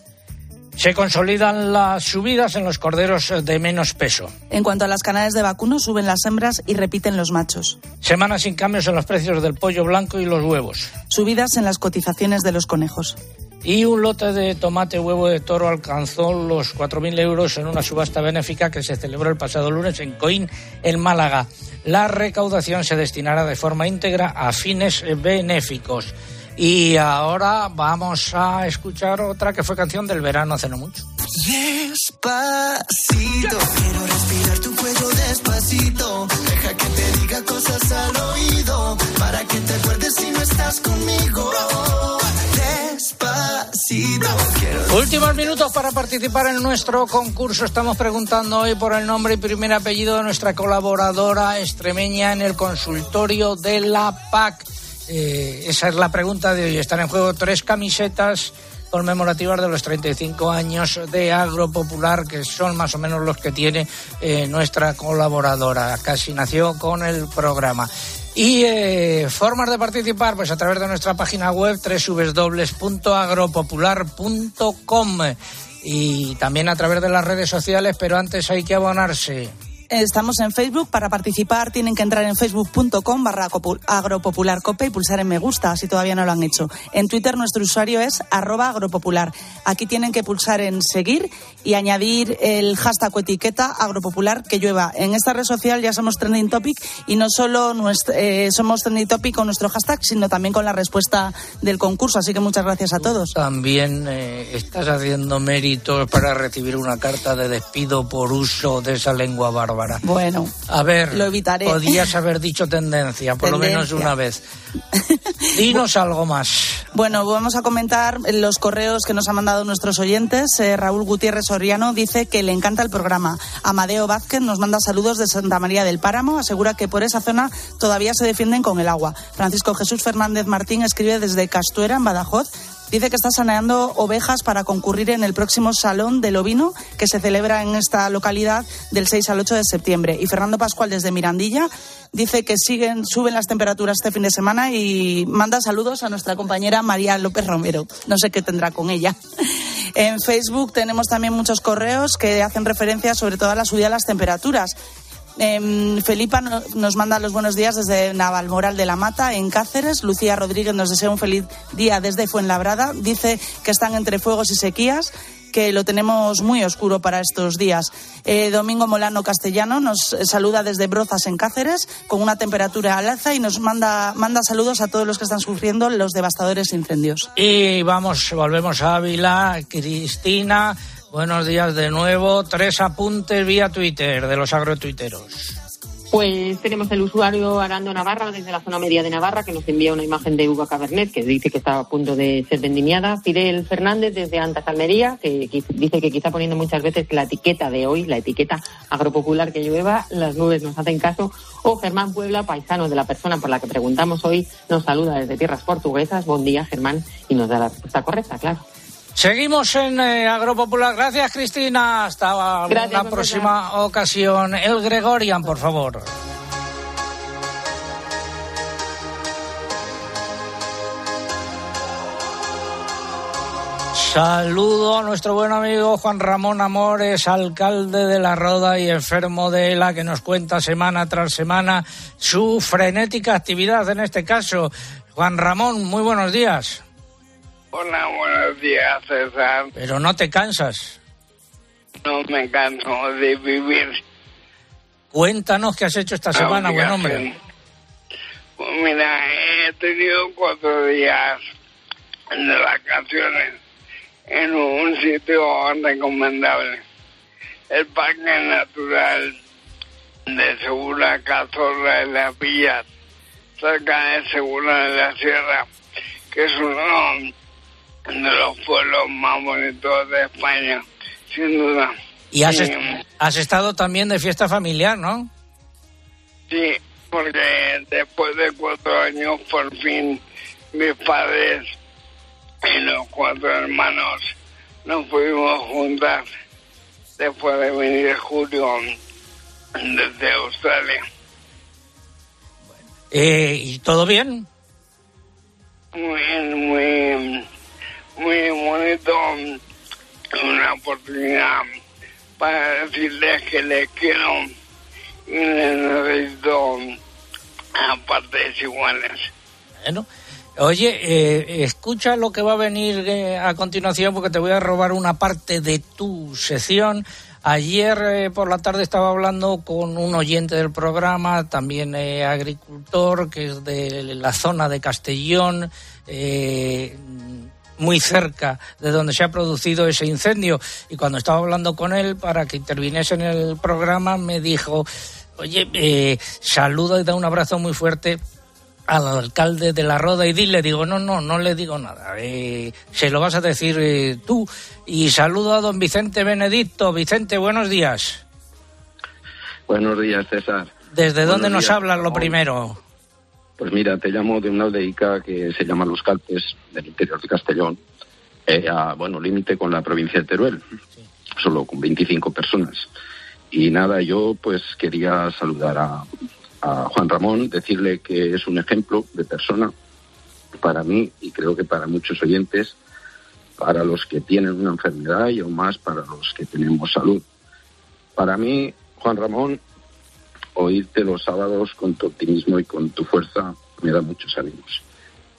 Se consolidan las subidas en los corderos de menos peso. En cuanto a las canales de vacuno, suben las hembras y repiten los machos. Semana sin cambios en los precios del pollo blanco y los huevos. Subidas en las cotizaciones de los conejos. Y un lote de tomate huevo de toro alcanzó los 4.000 euros en una subasta benéfica que se celebró el pasado lunes en Coín, en Málaga. La recaudación se destinará de forma íntegra a fines benéficos. Y ahora vamos a escuchar otra que fue canción del verano hace no mucho. Despacito, quiero respirar tu cuello despacito. Deja que te diga cosas al oído, para que te acuerdes si no estás conmigo. Despacito, Últimos minutos para participar en nuestro concurso. Estamos preguntando hoy por el nombre y primer apellido de nuestra colaboradora extremeña en el consultorio de la PAC. Eh, esa es la pregunta de hoy. Están en juego tres camisetas conmemorativas de los 35 años de Agropopular, que son más o menos los que tiene eh, nuestra colaboradora. Casi nació con el programa. Y eh, formas de participar, pues a través de nuestra página web www.agropopular.com y también a través de las redes sociales, pero antes hay que abonarse. Estamos en Facebook. Para participar tienen que entrar en facebook.com barra agropopularcope y pulsar en me gusta si todavía no lo han hecho. En Twitter nuestro usuario es arroba agropopular. Aquí tienen que pulsar en seguir y añadir el hashtag o etiqueta agropopular que llueva. En esta red social ya somos trending topic y no solo nuestro, eh, somos trending topic con nuestro hashtag, sino también con la respuesta del concurso. Así que muchas gracias a todos. También eh, estás haciendo méritos para recibir una carta de despido por uso de esa lengua bárbara Bárbara. Bueno, A ver, lo evitaré. podías haber dicho tendencia, por lo menos una vez. Dinos algo más. Bueno, vamos a comentar los correos que nos han mandado nuestros oyentes. Eh, Raúl Gutiérrez Soriano dice que le encanta el programa. Amadeo Vázquez nos manda saludos de Santa María del Páramo. Asegura que por esa zona todavía se defienden con el agua. Francisco Jesús Fernández Martín escribe desde Castuera, en Badajoz. Dice que está saneando ovejas para concurrir en el próximo Salón del Ovino que se celebra en esta localidad del 6 al 8 de septiembre. Y Fernando Pascual desde Mirandilla dice que siguen, suben las temperaturas este fin de semana y manda saludos a nuestra compañera María López Romero. No sé qué tendrá con ella. En Facebook tenemos también muchos correos que hacen referencia sobre todo a la subida de las temperaturas. Em, Felipa no- nos manda los buenos días desde Navalmoral de la Mata, en Cáceres. Lucía Rodríguez nos desea un feliz día desde Fuenlabrada. Dice que están entre fuegos y sequías, que lo tenemos muy oscuro para estos días. Eh, Domingo Molano Castellano nos saluda desde Brozas, en Cáceres, con una temperatura al alza y nos manda, manda saludos a todos los que están sufriendo los devastadores incendios. Y vamos, volvemos a Ávila. Cristina, buenos días de nuevo. Tres apuntes vía Twitter de los agrotuiteros. Pues tenemos el usuario Arando Navarra desde la zona media de Navarra que nos envía una imagen de uva Cabernet que dice que está a punto de ser vendimiada. Fidel Fernández desde Antas Almería que dice que quizá poniendo muchas veces la etiqueta de hoy, la etiqueta agropopular que llueva, las nubes nos hacen caso. O Germán Puebla, paisano de la persona por la que preguntamos hoy, nos saluda desde tierras portuguesas. Buen día, Germán, y nos da la respuesta correcta, claro. Seguimos en eh, Agropopular. Gracias, Cristina. Hasta don próxima ocasión. El Gregorian, por favor. Saludo a nuestro buen amigo Juan Ramón Amores, alcalde de La Roda y enfermo de ELA, que nos cuenta semana tras semana su frenética actividad en este caso. Juan Ramón, muy buenos días. Hola, buenos días, César. Pero no te cansas. No me canso de vivir. Cuéntanos qué has hecho esta semana, buen hombre. Pues mira, he tenido cuatro días de vacaciones en un sitio recomendable. El Parque Natural de Segura Cazorla de las Villas, cerca de Segura de la Sierra, que es uno de los pueblos más bonitos de España, sin duda. Y has, Sí, est- has estado también de fiesta familiar, ¿no? Sí, porque después de cuatro años, por fin, mis padres y los cuatro hermanos nos pudimos juntar después de venir en julio desde Australia. Eh, ¿Y todo bien? Muy, muy, muy bonito, una oportunidad para decirles que les quiero y les necesito a partes iguales. Bueno. Oye, eh, escucha lo que va a venir eh, a continuación porque te voy a robar una parte de tu sección. Ayer eh, por la tarde estaba hablando con un oyente del programa, también eh, agricultor, que es de la zona de Castellón, muy cerca de donde se ha producido ese incendio. Y cuando estaba hablando con él para que interviniese en el programa, me dijo, oye, eh, saluda y da un abrazo muy fuerte al alcalde de la Roda y dile, digo, no, no, no le digo nada, eh, se lo vas a decir eh, tú. Y saludo a don Vicente Benedicto. Vicente, buenos días. Buenos días, César. ¿Desde Buenos dónde nos hablas lo primero? Pues mira, te llamo de una aldeica que se llama Los Calpes, del interior de Castellón, eh, a, bueno, límite con la provincia de Teruel, solo con 25 personas. Y nada, yo pues quería saludar a, a Juan Ramón, decirle que es un ejemplo de persona para mí y creo que para muchos oyentes, para los que tienen una enfermedad y aún más para los que tenemos salud. Para mí, Juan Ramón, oírte los sábados con tu optimismo y con tu fuerza me da muchos ánimos.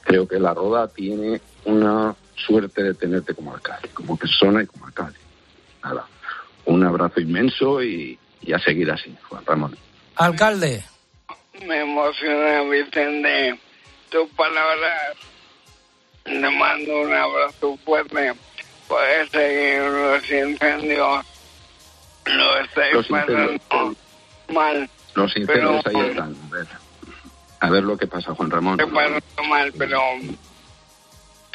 Creo que la Roda tiene una suerte de tenerte como alcalde, como persona y como alcalde. Nada, un abrazo inmenso y, y a seguir así, Juan Ramón. Alcalde. Me emociona, Vicente, tus palabras. Le mando un abrazo fuerte. Puedes seguir los incendios. Lo estáis Los pasando incendios. mal. Los incendios ahí están. A ver, a ver lo que pasa, Juan Ramón. Me parece mal, pero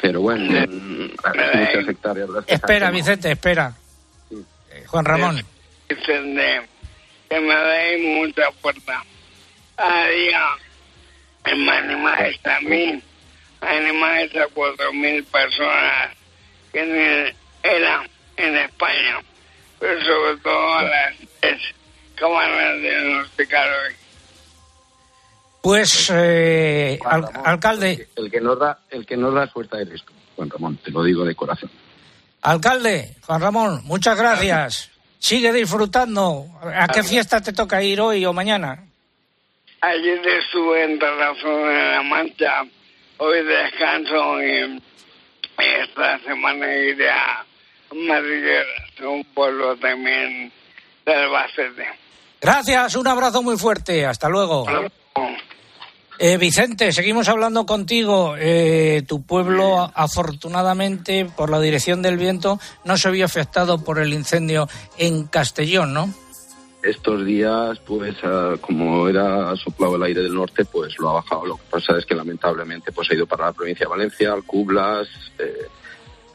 Pero bueno, mm, muchas hectáreas. Espera, Vicente, espera. Eh, Juan Ramón. dicen de que me deis mucha fuerza. Había en animales también, animales a cuatro mil personas que eran en España, pero sobre todo a las tres que van a diagnosticar hoy. Pues, eh, al- alcalde, El que nos da, el que nos da suerte eres tú, Juan Ramón, te lo digo de corazón. alcalde, Juan Ramón, muchas gracias. Sigue disfrutando. ¿A qué fiesta te toca ir hoy o mañana? Ayer estuve en Terrazón de la Mancha, hoy descanso y esta semana iré a Madrigueras, un pueblo también del Albacete. Gracias, un abrazo muy fuerte. Hasta luego. Eh, Vicente, seguimos hablando contigo. Eh, tu pueblo, afortunadamente, por la dirección del viento, no se vio afectado por el incendio en Castellón, ¿no? Estos días, pues, ah, como era soplado el aire del norte, pues lo ha bajado. Lo que pasa es que lamentablemente, pues ha ido para la provincia de Valencia, Alcublas, eh,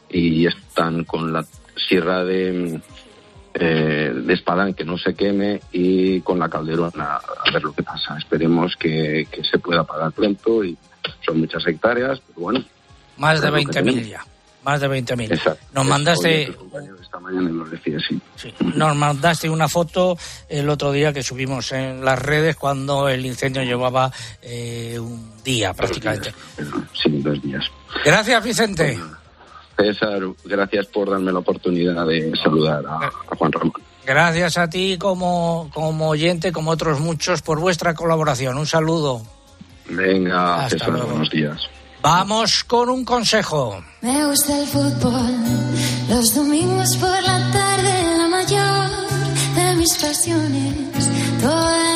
y están con la sierra de, eh, de Espadán que no se queme y con la Calderona a ver lo que pasa. Esperemos que, que se pueda pagar pronto y son muchas hectáreas, pero bueno. Más de es lo que 20.000 tenemos. ya. Más de 20.000. Exacto. Nos mandaste, esta mañana nos decía, sí. nos mandaste una foto el otro día que subimos en las redes cuando el incendio llevaba eh, un día prácticamente. Sí, dos días. Gracias, Vicente. César, gracias por darme la oportunidad de saludar a, a Juan Ramón. Gracias a ti como, como oyente, como otros muchos, por vuestra colaboración. Un saludo. Venga, Hasta César, luego. buenos días. Vamos con un consejo. Me gusta el fútbol, los domingos por la tarde, la mayor de mis pasiones, toda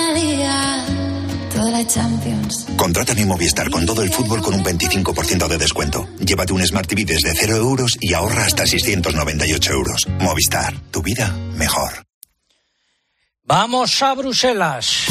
la Champions. Contrata mi Movistar con todo el fútbol con un 25% de descuento. Llévate un Smart TV desde 0 euros y ahorra hasta 698 euros. Movistar, tu vida mejor. Vamos a Bruselas.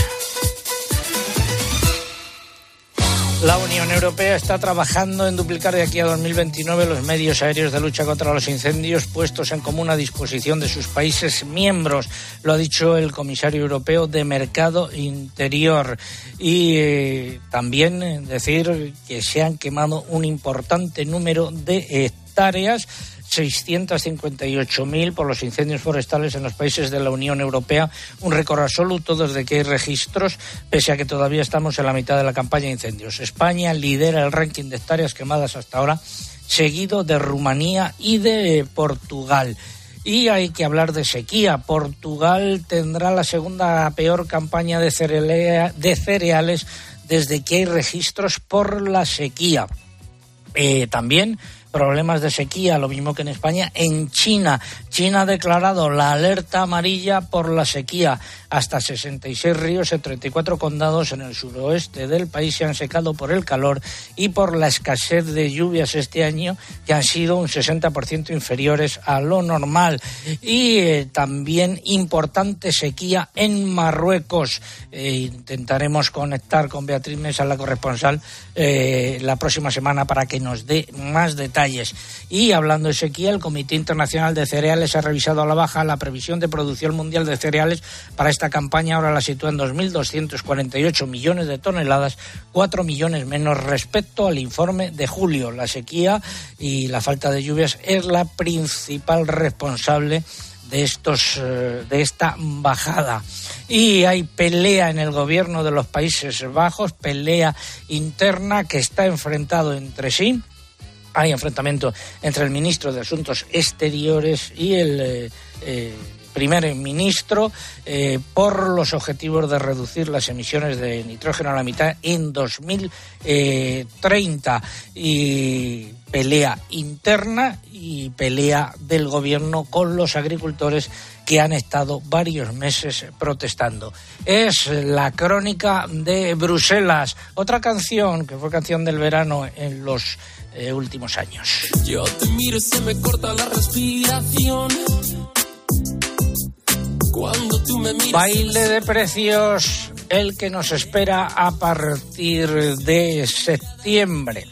La Unión Europea está trabajando en duplicar de aquí a 2029 los medios aéreos de lucha contra los incendios puestos en común a disposición de sus países miembros. Lo ha dicho el comisario europeo de Mercado Interior. Y eh, también eh, decir que se han quemado un importante número de hectáreas 658.000 por los incendios forestales en los países de la Unión Europea, un récord absoluto desde que hay registros, pese a que todavía estamos en la mitad de la campaña de incendios. España lidera el ranking de hectáreas quemadas hasta ahora, seguido de Rumanía y de Portugal. Y hay que hablar de sequía. Portugal tendrá la segunda peor campaña de, de cereales desde que hay registros por la sequía. Eh, también problemas de sequía, lo mismo que en España. En China, China ha declarado la alerta amarilla por la sequía. Hasta 66 ríos en 34 condados en el suroeste del país se han secado por el calor y por la escasez de lluvias este año, que han sido un 60% inferiores a lo normal. Y eh, también importante sequía en Marruecos. Eh, intentaremos conectar con Beatriz Mesa, la corresponsal, eh, la próxima semana para que nos dé más detalles. Y hablando de sequía, el Comité Internacional de Cereales ha revisado a la baja la previsión de producción mundial de cereales para esta campaña. Ahora la sitúa en 2.248 millones de toneladas, 4 millones menos respecto al informe de julio. La sequía y la falta de lluvias es la principal responsable de estos eh, de esta bajada y hay pelea en el gobierno de los Países Bajos pelea interna que está enfrentado entre sí hay enfrentamiento entre el ministro de Asuntos Exteriores y el eh, eh, primer ministro eh, por los objetivos de reducir las emisiones de nitrógeno a la mitad en 2030 y pelea interna y pelea del gobierno con los agricultores que han estado varios meses protestando. Es la crónica de Bruselas, otra canción que fue canción del verano en los eh, últimos años. Yo te miro y se me corta la respiración. Baile de precios, el que nos espera a partir de septiembre.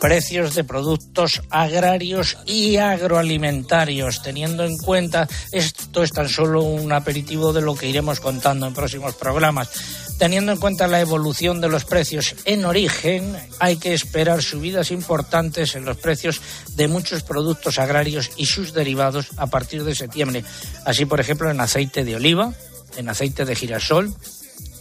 Precios de productos agrarios y agroalimentarios, teniendo en cuenta, esto es tan solo un aperitivo de lo que iremos contando en próximos programas. Teniendo en cuenta la evolución de los precios en origen, hay que esperar subidas importantes en los precios de muchos productos agrarios y sus derivados a partir de septiembre. Así, por ejemplo, en aceite de oliva, en aceite de girasol,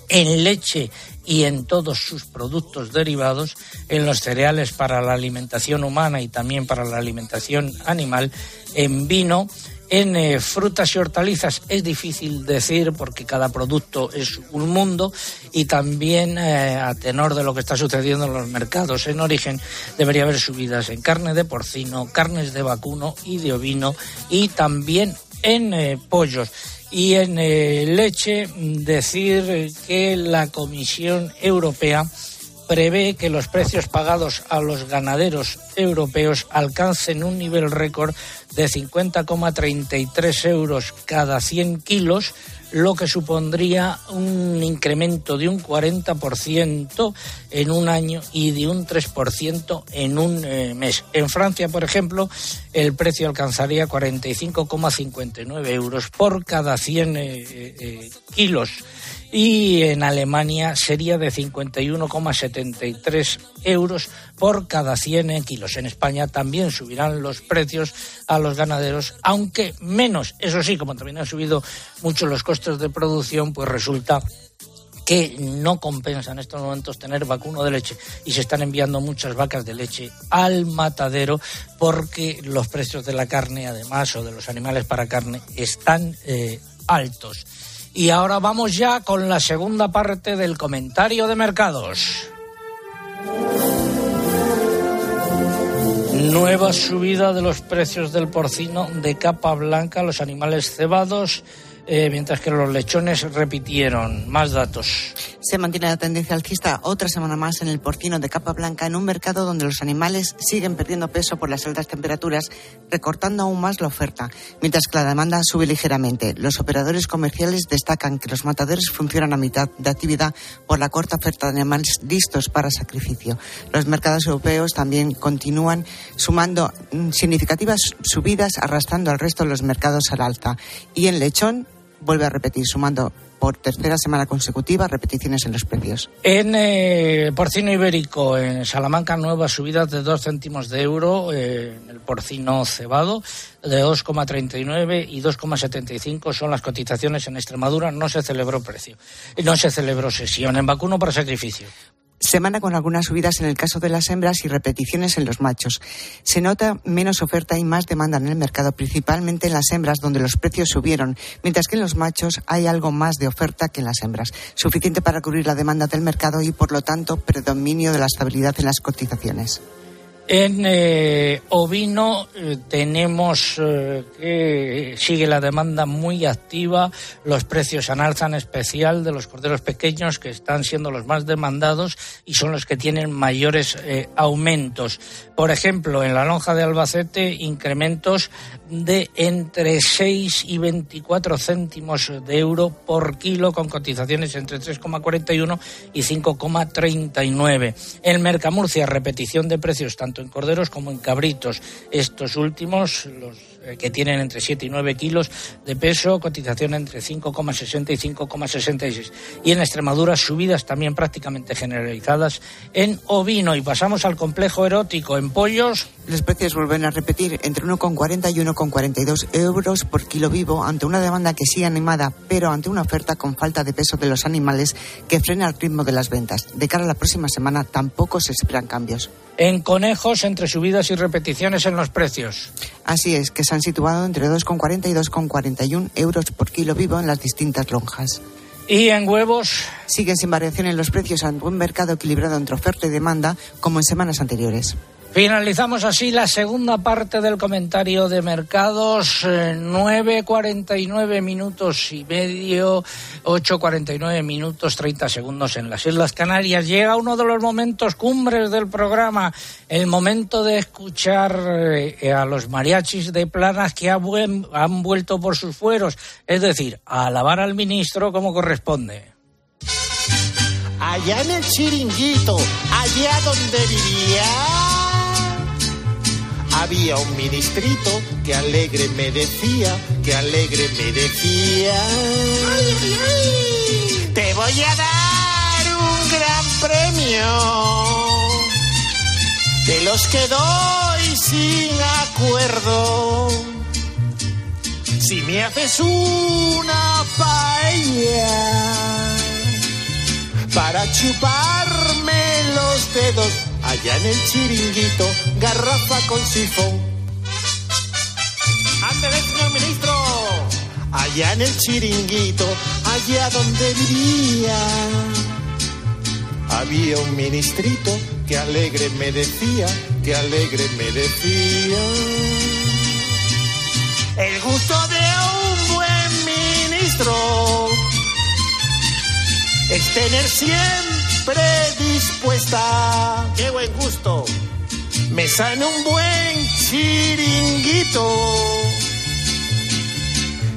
en leche y en todos sus productos derivados, en los cereales para la alimentación humana y también para la alimentación animal, en vino, en eh, frutas y hortalizas es difícil decir porque cada producto es un mundo y también eh, a tenor de lo que está sucediendo en los mercados en origen debería haber subidas en carne de porcino, carnes de vacuno y de ovino y también en eh, pollos. Y en leche decir que la Comisión Europea prevé que los precios pagados a los ganaderos europeos alcancen un nivel récord de 50,33 euros cada 100 kilos, lo que supondría un incremento de un 40% en un año y de un 3% en un eh, mes. En Francia, por ejemplo, el precio alcanzaría 45,59 euros por cada 100 eh, eh, kilos y en Alemania sería de 51,73 euros por cada 100 kilos. En España también subirán los precios a los ganaderos, aunque menos. Eso sí, como también han subido mucho los costes de producción, pues resulta que no compensa en estos momentos tener vacuno de leche y se están enviando muchas vacas de leche al matadero porque los precios de la carne, además, o de los animales para carne, están eh, altos. Y ahora vamos ya con la segunda parte del comentario de mercados. Nueva subida de los precios del porcino de capa blanca, los animales cebados eh, mientras que los lechones repitieron. Más datos. Se mantiene la tendencia alcista otra semana más en el porcino de capa blanca en un mercado donde los animales siguen perdiendo peso por las altas temperaturas, recortando aún más la oferta, mientras que la demanda sube ligeramente. Los operadores comerciales destacan que los matadores funcionan a mitad de actividad por la corta oferta de animales listos para sacrificio. Los mercados europeos también continúan sumando mm, significativas subidas, arrastrando al resto de los mercados al alta. Y en lechón, vuelve a repetir, sumando por tercera semana consecutiva repeticiones en los precios. En eh, porcino ibérico, en Salamanca, nuevas subidas de 2 céntimos de euro eh, el porcino cebado, de 2,39 y 2,75 son las cotizaciones en Extremadura. No se celebró precio, no se celebró sesión. En vacuno para sacrificio. Semana con algunas subidas en el caso de las hembras y repeticiones en los machos. Se nota menos oferta y más demanda en el mercado, principalmente en las hembras, donde los precios subieron, mientras que en los machos hay algo más de oferta que en las hembras, suficiente para cubrir la demanda del mercado y, por lo tanto, predominio de la estabilidad en las cotizaciones. En eh, ovino eh, tenemos eh, que sigue la demanda muy activa, los precios han alza en especial de los corderos pequeños que están siendo los más demandados y son los que tienen mayores aumentos. Por ejemplo, en la lonja de Albacete incrementos de entre 6 y 24 céntimos de euro por kilo con cotizaciones entre 3,41 y 5,39. En Mercamurcia repetición de precios tanto en corderos como en cabritos. Estos últimos, los que tienen entre 7 y 9 kilos de peso, cotización entre 5,60 y 5,66. Y en Extremadura subidas también prácticamente generalizadas en ovino. Y pasamos al complejo erótico en pollos. Los precios vuelven a repetir entre 1,40 y 1,42 euros por kilo vivo ante una demanda que sigue animada, pero ante una oferta con falta de peso de los animales que frena el ritmo de las ventas. De cara a la próxima semana tampoco se esperan cambios. En conejos, entre subidas y repeticiones en los precios. Así es, que se han situado entre 2,40 y 2,41 euros por kilo vivo en las distintas lonjas. ¿Y en huevos? Siguen sin variación en los precios ante un mercado equilibrado entre oferta y demanda, como en semanas anteriores. Finalizamos así la segunda parte del comentario de mercados. 9.49 eh, minutos y medio, 8.49 minutos 30 segundos en las Islas Canarias. Llega uno de los momentos cumbres del programa, el momento de escuchar eh, a los mariachis de planas que han vuelto por sus fueros, es decir, a alabar al ministro como corresponde. Allá en el chiringuito, allá donde vivía había un ministrito que alegre me decía, que alegre me decía. Te voy a dar un gran premio de los que doy sin acuerdo. Si me haces una paella para chuparme los dedos allá en el chiringuito, garrafa con sifón. Ándale, señor ministro. Allá en el chiringuito, allá donde vivía, había un ministrito que alegre me decía, que alegre me decía. El gusto de un buen ministro es tener siempre predispuesta. Qué buen gusto. Me sale un buen chiringuito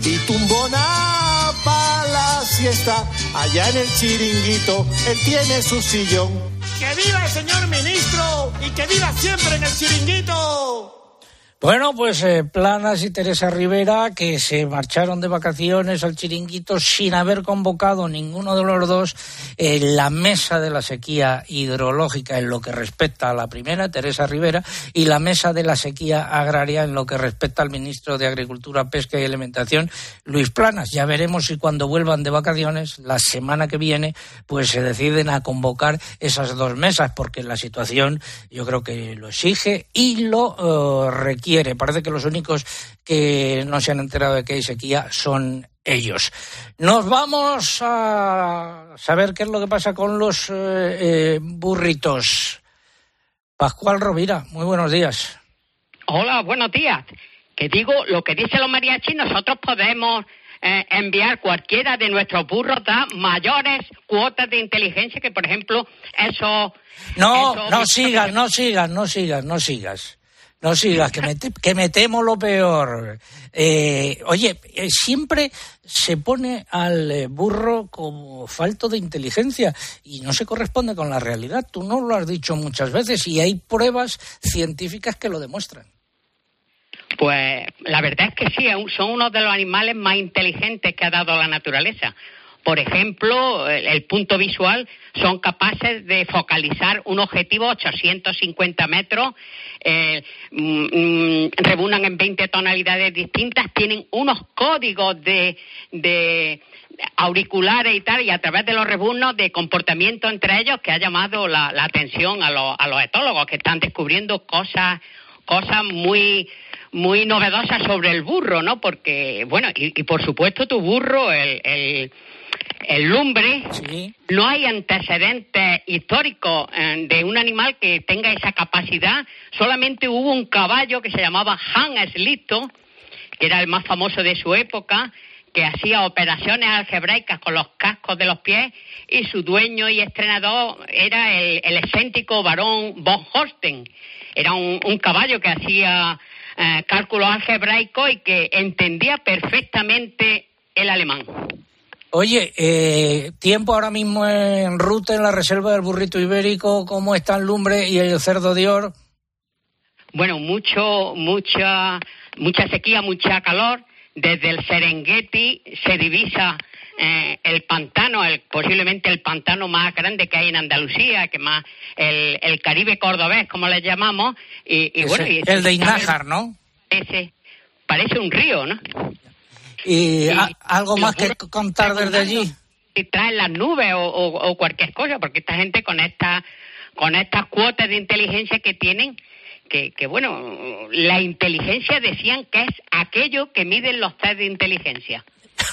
y tumbona para la siesta. Allá en el chiringuito, él tiene su sillón. ¡Que viva el señor ministro! ¡Y que viva siempre en el chiringuito! Bueno, pues eh, Planas y Teresa Rivera, que se marcharon de vacaciones al chiringuito sin haber convocado ninguno de los dos en la mesa de la sequía hidrológica en lo que respecta a la primera, Teresa Rivera, y la mesa de la sequía agraria en lo que respecta al ministro de Agricultura, Pesca y Alimentación, Luis Planas. Ya veremos si cuando vuelvan de vacaciones, la semana que viene, pues se deciden a convocar esas dos mesas, porque la situación yo creo que lo exige y lo eh, requiere Parece que los únicos que no se han enterado de que hay sequía son ellos. Nos vamos a saber qué es lo que pasa con los eh, eh, burritos. Pascual Rovira, muy buenos días. Hola, buenos días. Que digo, lo que dicen los mariachis, nosotros podemos eh, enviar cualquiera de nuestros burros da mayores cuotas de inteligencia que, por ejemplo, eso... No, no sigas, no sigas, no sigas, no sigas. No sigas, que me, que me temo lo peor. Eh, oye, eh, siempre se pone al eh, burro como falto de inteligencia y no se corresponde con la realidad. Tú no lo has dicho muchas veces y hay pruebas científicas que lo demuestran. Pues la verdad es que sí, son uno de los animales más inteligentes que ha dado la naturaleza. Por ejemplo, el, punto visual son capaces de focalizar un objetivo 850 metros, eh, mm, mm, rebunan en 20 tonalidades distintas, tienen unos códigos de, auriculares y tal, y a través de los rebuznos de comportamiento entre ellos que ha llamado la, atención a, los etólogos que están descubriendo cosas, cosas muy muy novedosas sobre el burro, ¿no? Porque, bueno, y, por supuesto tu burro, el el lumbre, no hay antecedentes históricos eh, de un animal que tenga esa capacidad. Solamente hubo un caballo que se llamaba Hans Lito, que era el más famoso de su época, que hacía operaciones algebraicas con los cascos de los pies y su dueño y estrenador era el, el excéntrico varón von Horsten. Era un, caballo que hacía eh, cálculos algebraicos y que entendía perfectamente el alemán. Oye, eh, tiempo ahora mismo en ruta en la reserva del burrito ibérico, ¿cómo está el lumbre y el cerdo de oro? Bueno, mucho, mucha, mucha sequía, mucha calor. Desde el Serengeti se divisa eh, el pantano, el, posiblemente el pantano más grande que hay en Andalucía, que más el, el Caribe cordobés, como le llamamos. Y, bueno, el de Inájar, ¿no? Ese parece un río, ¿no? ¿Y algo más que contar desde allí? Y traen las nubes o, cualquier cosa, porque esta gente con, esta, con estas cuotas de inteligencia que tienen, que, que, bueno, la inteligencia decían que es aquello que miden los test de inteligencia.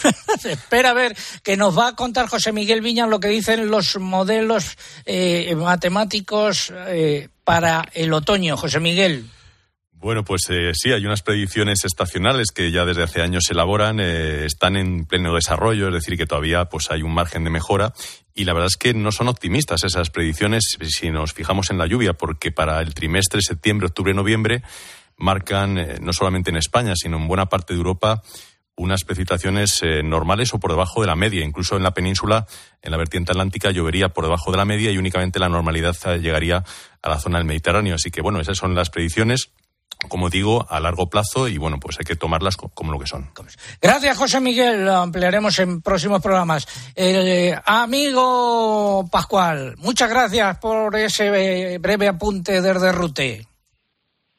Espera a ver, que nos va a contar José Miguel Viña lo que dicen los modelos eh, matemáticos eh, para el otoño. José Miguel. Bueno, pues eh, sí, hay unas predicciones estacionales que ya desde hace años se elaboran, eh, están en pleno desarrollo, es decir, que todavía pues hay un margen de mejora y la verdad es que no son optimistas esas predicciones si nos fijamos en la lluvia, porque para el trimestre septiembre, octubre, noviembre marcan eh, no solamente en España, sino en buena parte de Europa unas precipitaciones normales o por debajo de la media. Incluso en la península, en la vertiente atlántica, llovería por debajo de la media y únicamente la normalidad llegaría a la zona del Mediterráneo. Así que, bueno, esas son las predicciones como digo, a largo plazo y bueno, pues hay que tomarlas como lo que son. Gracias, José Miguel. Lo ampliaremos en próximos programas. Eh, amigo Pascual, muchas gracias por ese breve apunte desde Rute.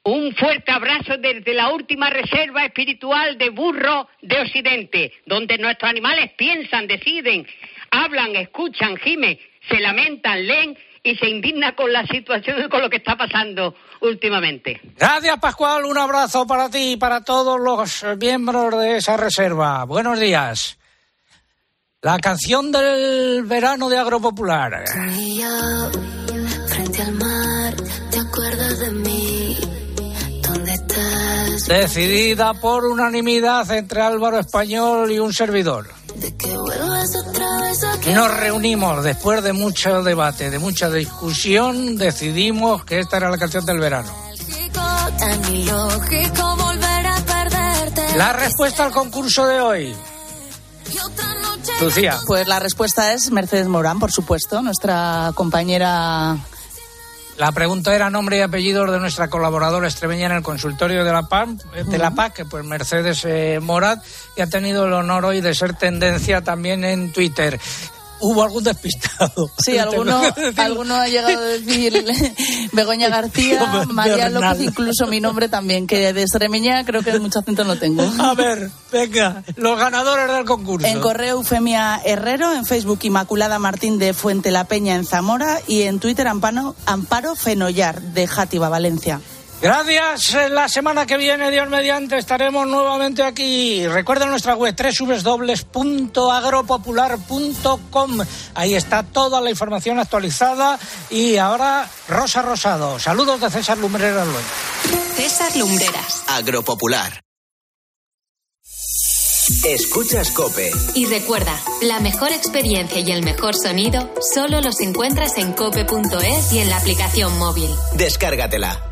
Un fuerte abrazo desde la última reserva espiritual de burro de Occidente, donde nuestros animales piensan, deciden, hablan, escuchan, gimen, se lamentan, leen y se indigna con la situación y con lo que está pasando últimamente. Gracias, Pascual. Un abrazo para ti y para todos los miembros de esa reserva. Buenos días. La canción del verano de Agropopular. frente al mar, ¿te acuerdas de mí? ¿Dónde estás? Decidida por unanimidad entre Álvaro Español y un servidor. Nos reunimos después de mucho debate, de mucha discusión, decidimos que esta era la canción del verano. La respuesta al concurso de hoy. Lucía. Pues la respuesta es Mercedes Morán, por supuesto, nuestra compañera la pregunta era nombre y apellidos de nuestra colaboradora extremeña en el consultorio de la, PAC, de la PAC, pues Mercedes eh, Morat, que ha tenido el honor hoy de ser tendencia también en Twitter hubo algún despistado. Sí, alguno, alguno ha llegado a decir Begoña García, María López, incluso mi nombre también, que de Extremeña creo que mucho acento no tengo. A ver, venga, los ganadores del concurso. En correo Eufemia Herrero, en Facebook Inmaculada Martín de Fuente la Peña en Zamora y en Twitter Amparo, Amparo Fenollar de Játiva, Valencia. Gracias. La semana que viene, Dios mediante, estaremos nuevamente aquí. Recuerden nuestra web www.agropopular.com. Ahí está toda la información actualizada. Y ahora, Rosa Rosado. Saludos de César Lumbreras César Lumbreras. Agropopular. Escuchas Cope. Y recuerda, la mejor experiencia y el mejor sonido solo los encuentras en cope.es y en la aplicación móvil. Descárgatela.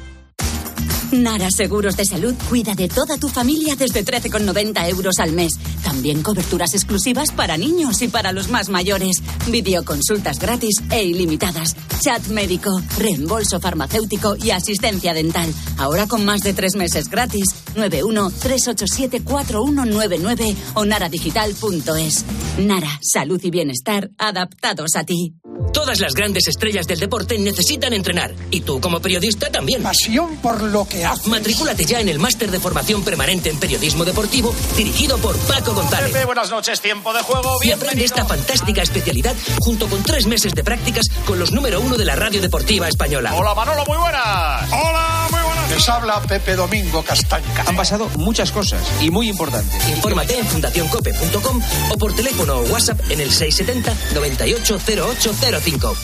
Nara Seguros de Salud cuida de toda tu familia desde 13,90 euros al mes. También coberturas exclusivas para niños y para los más mayores. Videoconsultas gratis e ilimitadas. Chat médico, reembolso farmacéutico y asistencia dental. Ahora con más de tres meses gratis. 91-387-4199 o naradigital.es. Nara, salud y bienestar adaptados a ti. Todas las grandes estrellas del deporte necesitan entrenar. Y tú, como periodista, también. Pasión por lo que haces. Matrículate ya en el máster de formación permanente en periodismo deportivo, dirigido por Paco González. Pepe, buenas noches, tiempo de juego. Y aprende esta fantástica especialidad junto con tres meses de prácticas con los número uno de la radio deportiva española. Hola, Manolo, muy buenas. Hola, muy buenas. Les habla Pepe Domingo Castaña. Han pasado muchas cosas y muy importantes. Infórmate en fundacioncope.com o por teléfono o WhatsApp en el 670 980805.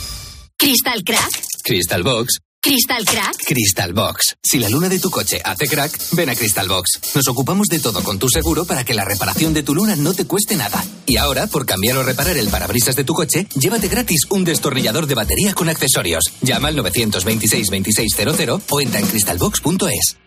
¿Crystal Crack? Crystal Box. ¿Crystal Crack? Crystal Box. Si la luna de tu coche hace crack, ven a Crystal Box. Nos ocupamos de todo con tu seguro para que la reparación de tu luna no te cueste nada. Y ahora, por cambiar o reparar el parabrisas de tu coche, llévate gratis un destornillador de batería con accesorios. Llama al 926 2600 o entra en crystalbox.es.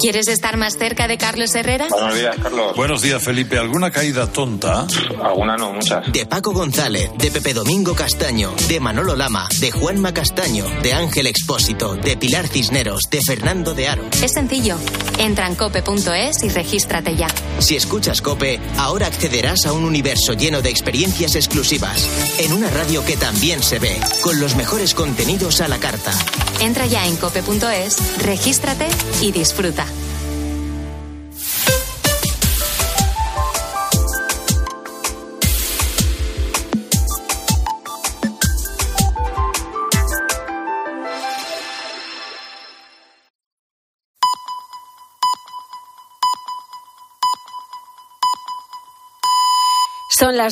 ¿Quieres estar más cerca de Carlos Herrera? Buenos días, Carlos. Buenos días, Felipe. ¿Alguna caída tonta? Alguna no, muchas. De Paco González, de Pepe Domingo Castaño, de Manolo Lama, de Juanma Castaño, de Ángel Expósito, de Pilar Cisneros, de Fernando de Aro. Es sencillo. Entra en cope.es y regístrate ya. Si escuchas Cope, ahora accederás a un universo lleno de experiencias exclusivas. En una radio que también se ve, con los mejores contenidos a la carta. Entra ya en cope.es, regístrate y disfruta. Son las